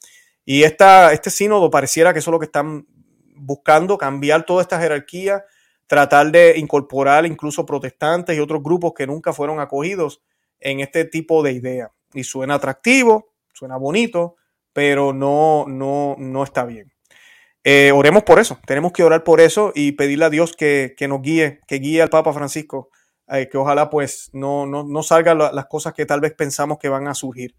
Y esta, este sínodo pareciera que eso es lo que están buscando, cambiar toda esta jerarquía, tratar de incorporar incluso protestantes y otros grupos que nunca fueron acogidos en este tipo de idea. Y suena atractivo, suena bonito, pero no, no, no está bien. Eh, oremos por eso, tenemos que orar por eso y pedirle a Dios que, que nos guíe, que guíe al Papa Francisco eh, que ojalá pues no, no, salgan las cosas que tal vez pensamos que van a surgir.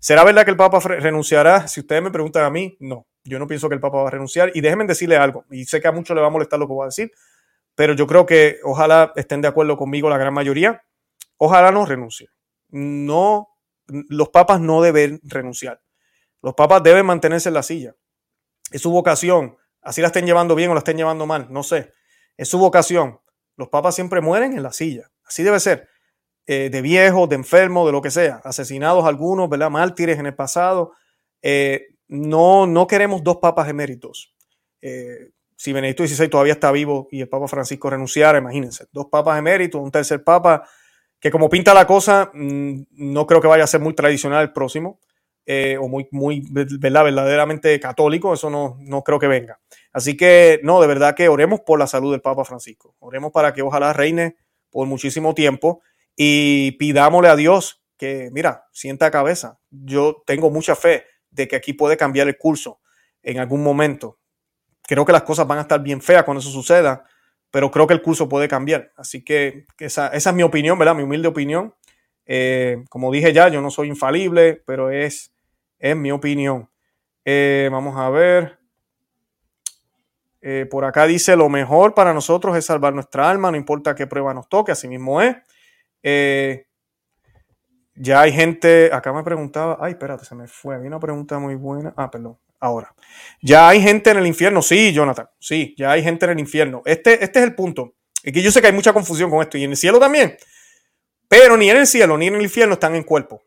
¿Será verdad que el Papa renunciará? Si ustedes me preguntan a mí, no. Yo no pienso que el Papa va a renunciar. Y déjenme decirle algo, y sé que a muchos le va a molestar lo que voy a decir, pero yo creo que ojalá estén de acuerdo conmigo la gran mayoría. Ojalá no renuncie. No, los papas no deben renunciar. Los papas deben mantenerse en la silla. Es su vocación. Así la estén llevando bien o la estén llevando mal, no sé. Es su vocación. Los papas siempre mueren en la silla. Así debe ser. Eh, de viejos, de enfermos, de lo que sea. Asesinados algunos, ¿verdad? Mártires en el pasado. Eh, no, no queremos dos papas eméritos. Eh, si Benedicto XVI todavía está vivo y el Papa Francisco renunciara, imagínense, dos papas eméritos, un tercer papa, que como pinta la cosa, mm, no creo que vaya a ser muy tradicional el próximo, o muy, muy, ¿verdad? verdaderamente católico, eso no, no creo que venga. Así que, no, de verdad que oremos por la salud del Papa Francisco, oremos para que ojalá reine por muchísimo tiempo y pidámosle a Dios que, mira, sienta cabeza. Yo tengo mucha fe de que aquí puede cambiar el curso en algún momento. Creo que las cosas van a estar bien feas cuando eso suceda, pero creo que el curso puede cambiar. Así que esa, es mi opinión, ¿verdad? Mi humilde opinión. Eh, como dije ya, yo no soy infalible, pero es, es mi opinión. Eh, vamos a ver. Eh, por acá dice, lo mejor para nosotros es salvar nuestra alma, no importa qué prueba nos toque, así mismo es. Eh, ya hay gente, acá me preguntaba, ay, espérate, se me fue, había una pregunta muy buena. Ah, perdón, ahora. Ya hay gente en el infierno, sí, Jonathan, sí, ya hay gente en el infierno. Este, este es el punto. Y que yo sé que hay mucha confusión con esto, y en el cielo también. Pero ni en el cielo ni en el infierno están en cuerpo.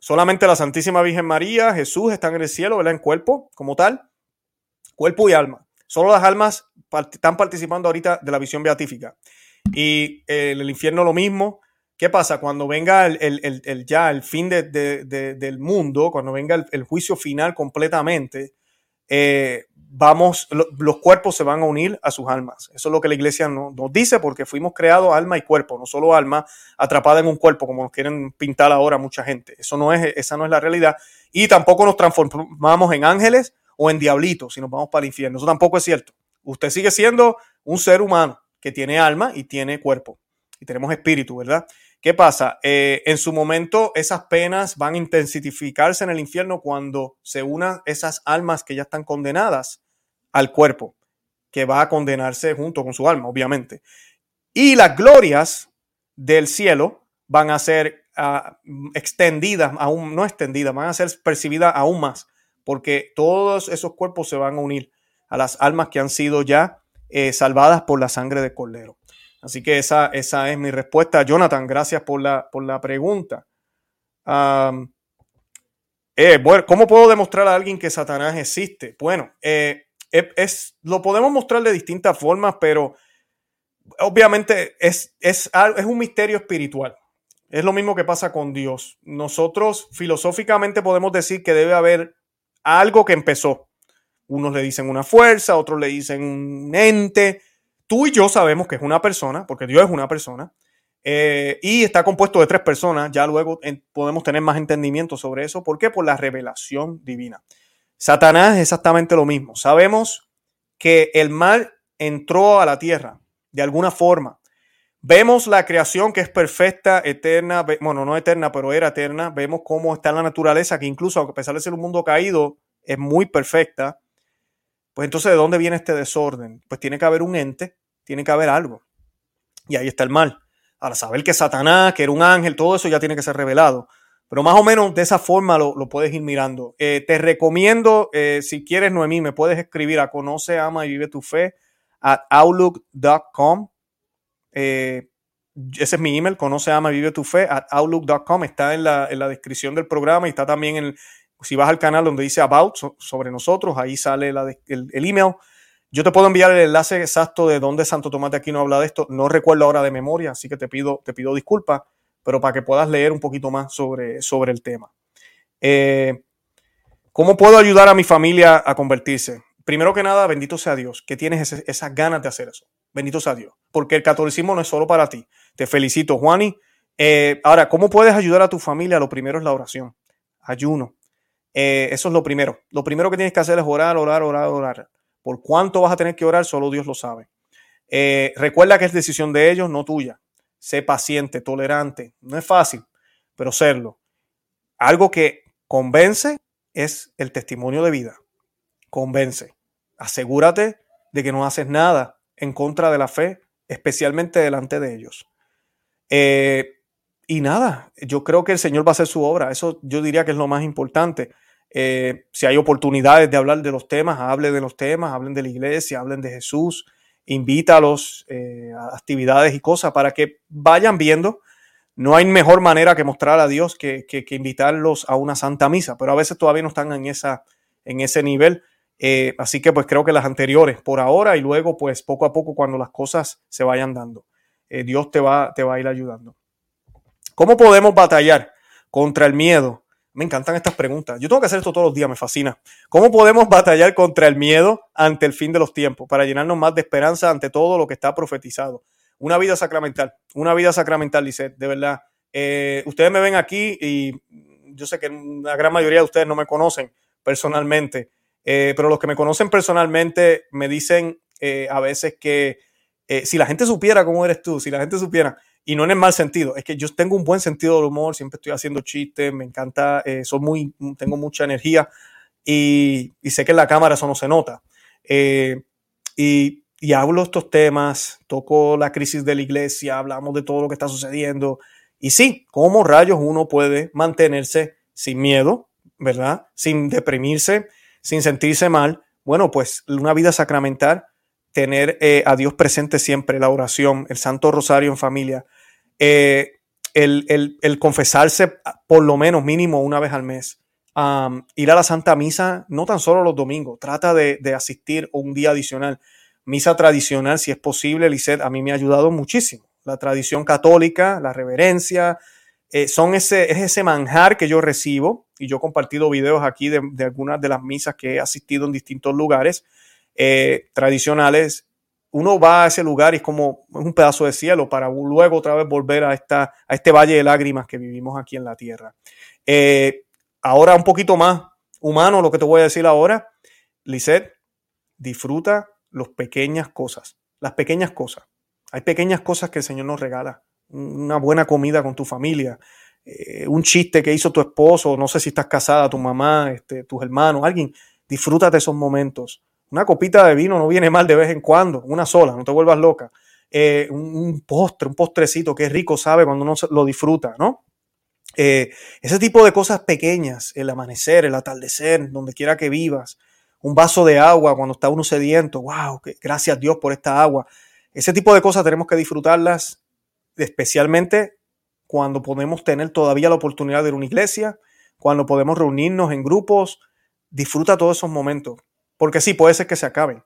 Solamente la Santísima Virgen María, Jesús están en el cielo, ¿verdad? En cuerpo, como tal. Cuerpo y alma. Solo las almas están participando ahorita de la visión beatífica. Y eh, el infierno lo mismo. ¿Qué pasa? Cuando venga el, ya el fin del mundo, cuando venga el, juicio final completamente, eh, vamos, los cuerpos se van a unir a sus almas. Eso es lo que la iglesia nos, dice porque fuimos creados alma y cuerpo, no solo alma atrapada en un cuerpo como nos quieren pintar ahora mucha gente. Eso no es, esa no es la realidad. Y tampoco nos transformamos en ángeles o en diablitos si nos vamos para el infierno. Eso tampoco es cierto. Usted sigue siendo un ser humano que tiene alma y tiene cuerpo. Y tenemos espíritu, ¿verdad? ¿Qué pasa? Eh, en su momento esas penas van a intensificarse en el infierno cuando se unan esas almas que ya están condenadas al cuerpo, que va a condenarse junto con su alma, obviamente. Y las glorias del cielo van a ser ah, extendidas, aún no extendidas, van a ser percibidas aún más, porque todos esos cuerpos se van a unir a las almas que han sido ya eh, salvadas por la sangre de Cordero. Así que esa, esa es mi respuesta. Jonathan, gracias por la, por la pregunta. Eh, bueno, ¿Cómo puedo demostrar a alguien que Satanás existe? Bueno, eh, es, lo podemos mostrar de distintas formas, pero obviamente es, es, es un misterio espiritual. Es lo mismo que pasa con Dios. Nosotros filosóficamente podemos decir que debe haber algo que empezó. Unos le dicen una fuerza, otros le dicen un ente, Tú y yo sabemos que es una persona, porque Dios es una persona, eh, y está compuesto de tres personas. Ya luego podemos tener más entendimiento sobre eso. ¿Por qué? Por la revelación divina. Satanás es exactamente lo mismo. Sabemos que el mal entró a la tierra de alguna forma. Vemos la creación que es perfecta, eterna, bueno, no eterna, pero era eterna. Vemos cómo está la naturaleza, que incluso a pesar de ser un mundo caído, es muy perfecta. Pues entonces, ¿de dónde viene este desorden? Pues tiene que haber un ente tiene que haber algo. Y ahí está el mal. Ahora, saber que Satanás, que era un ángel, todo eso ya tiene que ser revelado. Pero más o menos de esa forma lo, puedes ir mirando. Eh, te recomiendo, eh, si quieres, Noemí, me puedes escribir a conoce, ama y vive tu fe at outlook.com. Eh, ese es mi email, conoce, ama y vive tu fe at outlook.com. Está en la, en la, descripción del programa y está también en, si vas al canal donde dice About sobre nosotros, ahí sale el, el email. Yo te puedo enviar el enlace exacto de dónde Santo Tomás de Aquino habla de esto. No recuerdo ahora de memoria, así que te pido, te pido disculpas, pero para que puedas leer un poquito más sobre, sobre el tema. Eh, ¿Cómo puedo ayudar a mi familia a convertirse? Primero que nada, bendito sea Dios, que tienes esas ganas de hacer eso. Bendito sea Dios, porque el catolicismo no es solo para ti. Te felicito, Juani. Eh, ahora, ¿cómo puedes ayudar a tu familia? Lo primero es la oración, ayuno. Eh, eso es lo primero. Lo primero que tienes que hacer es orar, orar, orar, orar. Por cuánto vas a tener que orar, solo Dios lo sabe. Eh, recuerda que es decisión de ellos, no tuya. Sé paciente, tolerante. No es fácil, pero serlo. Algo que convence es el testimonio de vida. Convence. Asegúrate de que no haces nada en contra de la fe, especialmente delante de ellos. Eh, y nada, yo creo que el Señor va a hacer su obra. Eso yo diría que es lo más importante. Eh, si hay oportunidades de hablar de los temas, hable de los temas, hablen de la iglesia, hablen de Jesús, invítalos eh, a actividades y cosas para que vayan viendo. No hay mejor manera que mostrar a Dios que, invitarlos a una santa misa, pero a veces todavía no están en, esa, en ese nivel. Eh, así que pues creo que las anteriores por ahora y luego pues poco a poco cuando las cosas se vayan dando. Dios te va, te va a ir ayudando. ¿Cómo podemos batallar contra el miedo me encantan estas preguntas. Yo tengo que hacer esto todos los días, me fascina. ¿Cómo podemos batallar contra el miedo ante el fin de los tiempos para llenarnos más de esperanza ante todo lo que está profetizado? Una vida sacramental, una vida sacramental, dice, de verdad. Eh, ustedes me ven aquí y yo sé que la gran mayoría de ustedes no me conocen personalmente, eh, pero los que me conocen personalmente me dicen eh, a veces que si la gente supiera cómo eres tú, si la gente supiera, y no en el mal sentido, es que yo tengo un buen sentido del humor, siempre estoy haciendo chistes, me encanta, eh, soy muy, tengo mucha energía y, sé que en la cámara eso no se nota. Eh, y, y, hablo estos temas, toco la crisis de la iglesia, hablamos de todo lo que está sucediendo. Y sí, ¿cómo rayos uno puede mantenerse sin miedo, verdad? Sin deprimirse, sin sentirse mal. Bueno, pues una vida sacramental tener eh, a Dios presente siempre, la oración, el Santo Rosario en familia, eh, el, confesarse por lo menos mínimo una vez al mes, ir a la Santa Misa, no tan solo los domingos, trata de, asistir un día adicional. Misa tradicional, si es posible, Lisset, a mí me ha ayudado muchísimo. la tradición católica, la reverencia, eh, son ese, es ese manjar que yo recibo y yo he compartido videos aquí de, algunas de las misas que he asistido en distintos lugares eh, tradicionales. Uno va a ese lugar y es como un pedazo de cielo para luego otra vez volver a, esta, a este valle de lágrimas que vivimos aquí en la tierra. Eh, ahora un poquito más humano lo que te voy a decir ahora. Lisette, disfruta las pequeñas cosas, las pequeñas cosas. Hay pequeñas cosas que el Señor nos regala una buena comida con tu familia, eh, un chiste que hizo tu esposo, no sé si estás casada, tu mamá, este, tus hermanos, alguien, disfrútate esos momentos. Una copita de vino no viene mal de vez en cuando, una sola, no te vuelvas loca. Eh, un, postre, un postrecito que rico sabe cuando uno lo disfruta, ¿no? Eh, ese tipo de cosas pequeñas, el amanecer, el atardecer, donde quiera que vivas, un vaso de agua cuando está uno sediento, wow, gracias a Dios por esta agua. Ese tipo de cosas tenemos que disfrutarlas especialmente cuando podemos tener todavía la oportunidad de ir a una iglesia, cuando podemos reunirnos en grupos, disfruta todos esos momentos, porque sí, puede ser que se acaben,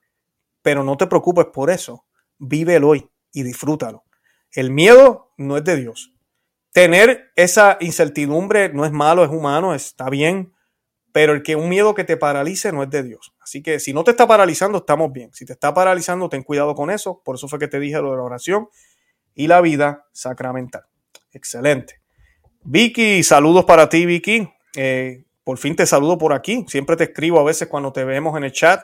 pero no te preocupes por eso, vive el hoy y disfrútalo. El miedo no es de Dios. Tener esa incertidumbre no es malo, es humano, está bien, pero el que un miedo que te paralice no es de Dios. Así que si no te está paralizando, estamos bien. Si te está paralizando, ten cuidado con eso. Por eso fue que te dije lo de la oración y la vida sacramental. Excelente. Vicky, saludos para ti, Vicky. Eh, por fin te saludo por aquí. Siempre te escribo a veces cuando te vemos en el chat.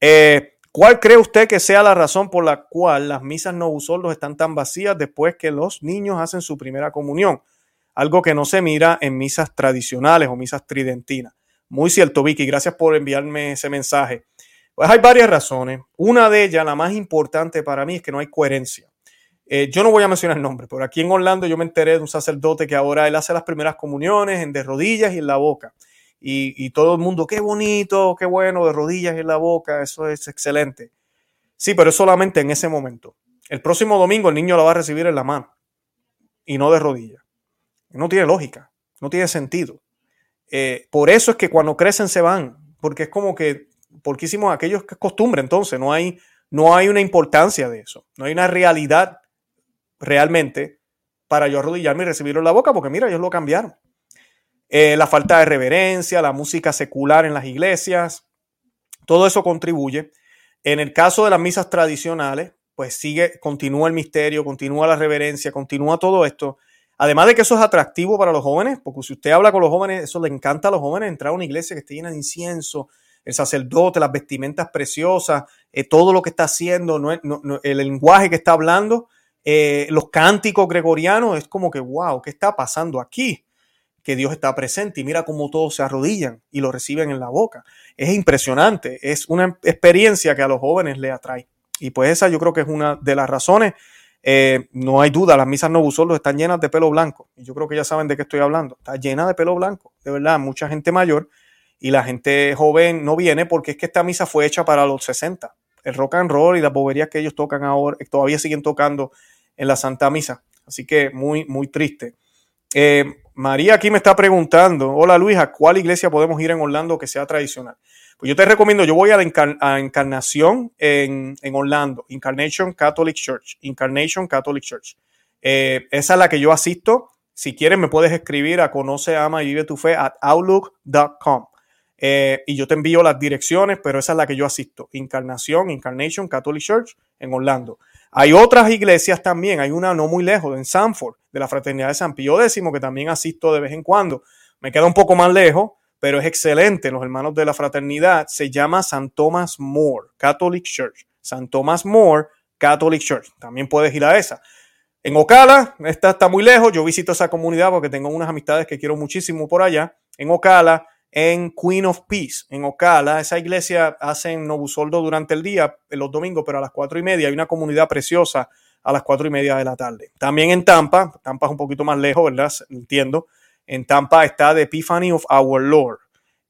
Eh, ¿Cuál cree usted que sea la razón por la cual las misas no usoldos están tan vacías después que los niños hacen su primera comunión? Algo que no se mira en misas tradicionales o misas tridentinas. Muy cierto, Vicky. Gracias por enviarme ese mensaje. Pues hay varias razones. Una de ellas, la más importante para mí, es que no hay coherencia. Eh, yo no voy a mencionar el nombre, pero aquí en Orlando yo me enteré de un sacerdote que ahora él hace las primeras comuniones en de rodillas y en la boca. Y, todo el mundo, qué bonito, qué bueno, de rodillas en la boca, eso es excelente. Sí, pero es solamente en ese momento. El próximo domingo el niño lo va a recibir en la mano y no de rodillas. No tiene lógica, no tiene sentido. Eh, por eso es que cuando crecen se van, porque es como que, porque hicimos aquellos que es costumbre, entonces no hay, no hay una importancia de eso, no hay una realidad realmente para yo arrodillarme y recibirlo en la boca, porque mira, ellos lo cambiaron. Eh, la falta de reverencia, la música secular en las iglesias, todo eso contribuye. En el caso de las misas tradicionales, pues sigue, continúa el misterio, continúa la reverencia, continúa todo esto. Además de que eso es atractivo para los jóvenes, porque si usted habla con los jóvenes, eso le encanta a los jóvenes entrar a una iglesia que esté llena de incienso, el sacerdote, las vestimentas preciosas, eh, todo lo que está haciendo, el lenguaje que está hablando, eh, los cánticos gregorianos, es como que, wow, ¿qué está pasando aquí? Que Dios está presente y mira cómo todos se arrodillan y lo reciben en la boca. Es impresionante, es una experiencia que a los jóvenes le atrae. Y pues esa yo creo que es una de las razones. Eh, no hay duda, las misas no están llenas de pelo blanco. Y yo creo que ya saben de qué estoy hablando. Está llena de pelo blanco, de verdad, mucha gente mayor. Y la gente joven no viene porque es que esta misa fue hecha para los 60. El rock and roll y las boberías que ellos tocan ahora, todavía siguen tocando en la Santa Misa. Así que muy, muy triste. Eh, María aquí me está preguntando, hola Luisa, ¿cuál iglesia podemos ir en Orlando que sea tradicional? Pues yo te recomiendo, yo voy a la Encarnación en, Orlando, Incarnation Catholic Church, Incarnation Catholic Church. Eh, esa es la que yo asisto. Si quieres, me puedes escribir a conoce, ama y vive tu fe at outlook.com. Eh, y yo te envío las direcciones, pero esa es la que yo asisto. Encarnación, Incarnation Catholic Church en Orlando. Hay otras iglesias también, hay una no muy lejos, en Sanford, de la Fraternidad de San Pío X, que también asisto de vez en cuando. Me queda un poco más lejos, pero es excelente. Los hermanos de la fraternidad se llama San Thomas More Catholic Church. San Thomas More Catholic Church. También puedes ir a esa. En Ocala, esta está muy lejos. Yo visito esa comunidad porque tengo unas amistades que quiero muchísimo por allá. En Ocala en Queen of Peace, en Ocala. Esa iglesia hacen Novusoldo durante el día, en los domingos, pero a las cuatro y media hay una comunidad preciosa a las cuatro y media de la tarde. También en Tampa, Tampa es un poquito más lejos, ¿verdad? Entiendo. En Tampa está The Epiphany of Our Lord.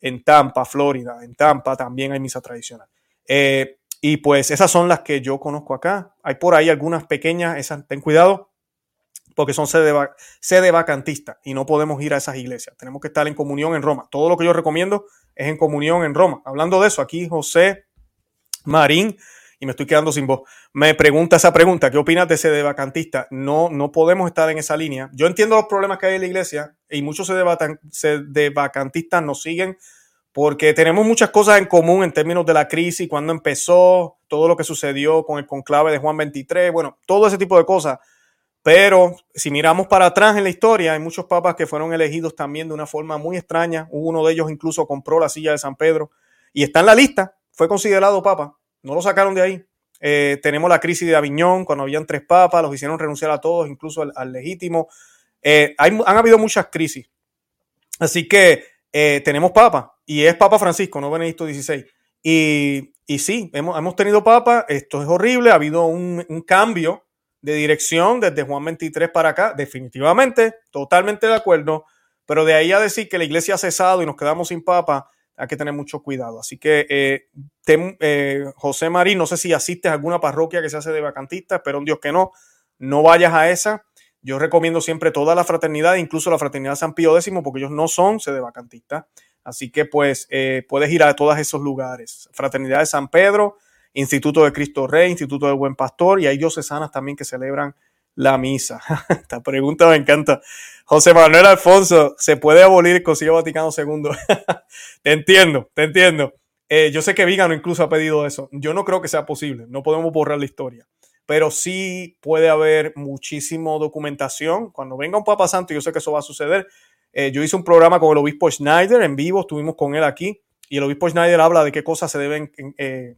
En Tampa, Florida. En Tampa también hay misa tradicional. Eh, y pues esas son las que yo conozco acá. Hay por ahí algunas pequeñas, esas, ten cuidado, porque son sede, sede vacantista y no podemos ir a esas iglesias. Tenemos que estar en comunión en Roma. Todo lo que yo recomiendo es en comunión en Roma. Hablando de eso, aquí José Marín y me estoy quedando sin voz, me pregunta esa pregunta, ¿qué opinas de ese vacantista? No, no podemos estar en esa línea. Yo entiendo los problemas que hay en la iglesia y muchos de vacantistas nos siguen porque tenemos muchas cosas en común en términos de la crisis, cuando empezó, todo lo que sucedió con el conclave de Juan 23, bueno, todo ese tipo de cosas. Pero si miramos para atrás en la historia, hay muchos papas que fueron elegidos también de una forma muy extraña. Uno de ellos incluso compró la silla de San Pedro y está en la lista, fue considerado papa no lo sacaron de ahí. Eh, tenemos la crisis de Aviñón, cuando habían tres papas, los hicieron renunciar a todos, incluso al, legítimo. Eh, han habido muchas crisis. Así que eh, tenemos papa, y es Papa Francisco, no Benedicto XVI. Y, sí, hemos, tenido papa, esto es horrible, ha habido un cambio de dirección desde Juan 23 para acá, definitivamente, totalmente de acuerdo, pero de ahí a decir que la iglesia ha cesado y nos quedamos sin papa, hay que tener mucho cuidado. Así que, eh, eh, José Marín, no sé si asistes a alguna parroquia que se hace de vacantista, pero un Dios que no, no vayas a esa. Yo recomiendo siempre toda la fraternidad, incluso la fraternidad San Pío X, porque ellos no son sede vacantista. Así que, pues, eh, puedes ir a todos esos lugares. Fraternidad de San Pedro, Instituto de Cristo Rey, Instituto del Buen Pastor, y hay diocesanas también que celebran la misa. Esta pregunta me encanta. José Manuel Alfonso, ¿se puede abolir el Concilio Vaticano II? te entiendo, te entiendo. Eh, yo sé que Vígano incluso ha pedido eso. Yo no creo que sea posible. No podemos borrar la historia. Pero sí puede haber muchísima documentación. Cuando venga un Papa Santo, yo sé que eso va a suceder. Eh, yo hice un programa con el obispo Schneider en vivo, estuvimos con él aquí, y el obispo Schneider habla de qué cosas se deben eh,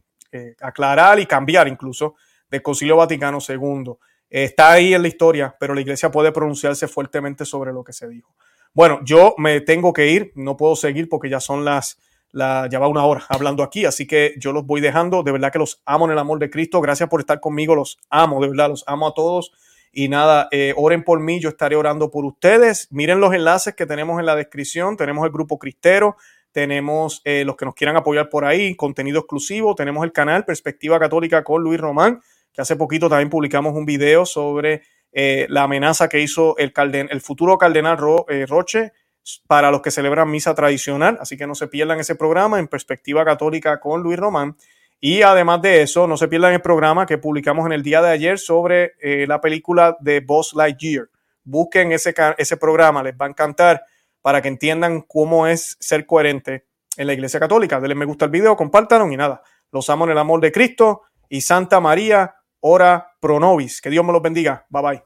aclarar y cambiar incluso del Concilio Vaticano II. Está ahí en la historia, pero la iglesia puede pronunciarse fuertemente sobre lo que se dijo. Bueno, yo me tengo que ir, no puedo seguir porque ya son las, la, ya va una hora hablando aquí, así que yo los voy dejando. De verdad que los amo en el amor de Cristo. Gracias por estar conmigo, los amo, de verdad, los amo a todos. Y nada, eh, oren por mí, yo estaré orando por ustedes. Miren los enlaces que tenemos en la descripción. Tenemos el grupo Cristero, tenemos eh, los que nos quieran apoyar por ahí, contenido exclusivo, tenemos el canal Perspectiva Católica con Luis Román que hace poquito también publicamos un video sobre eh, la amenaza que hizo el, el futuro cardenal eh, Roche para los que celebran misa tradicional, así que no se pierdan ese programa en perspectiva católica con Luis Román. Y además de eso, no se pierdan el programa que publicamos en el día de ayer sobre la película de Boss Lightyear. Busquen ese, ese programa, les va a encantar para que entiendan cómo es ser coherente en la Iglesia Católica. Denle me gusta al video, compártanlo y nada. Los amo en el amor de Cristo y Santa María ora pro nobis. Que Dios me los bendiga. Bye bye.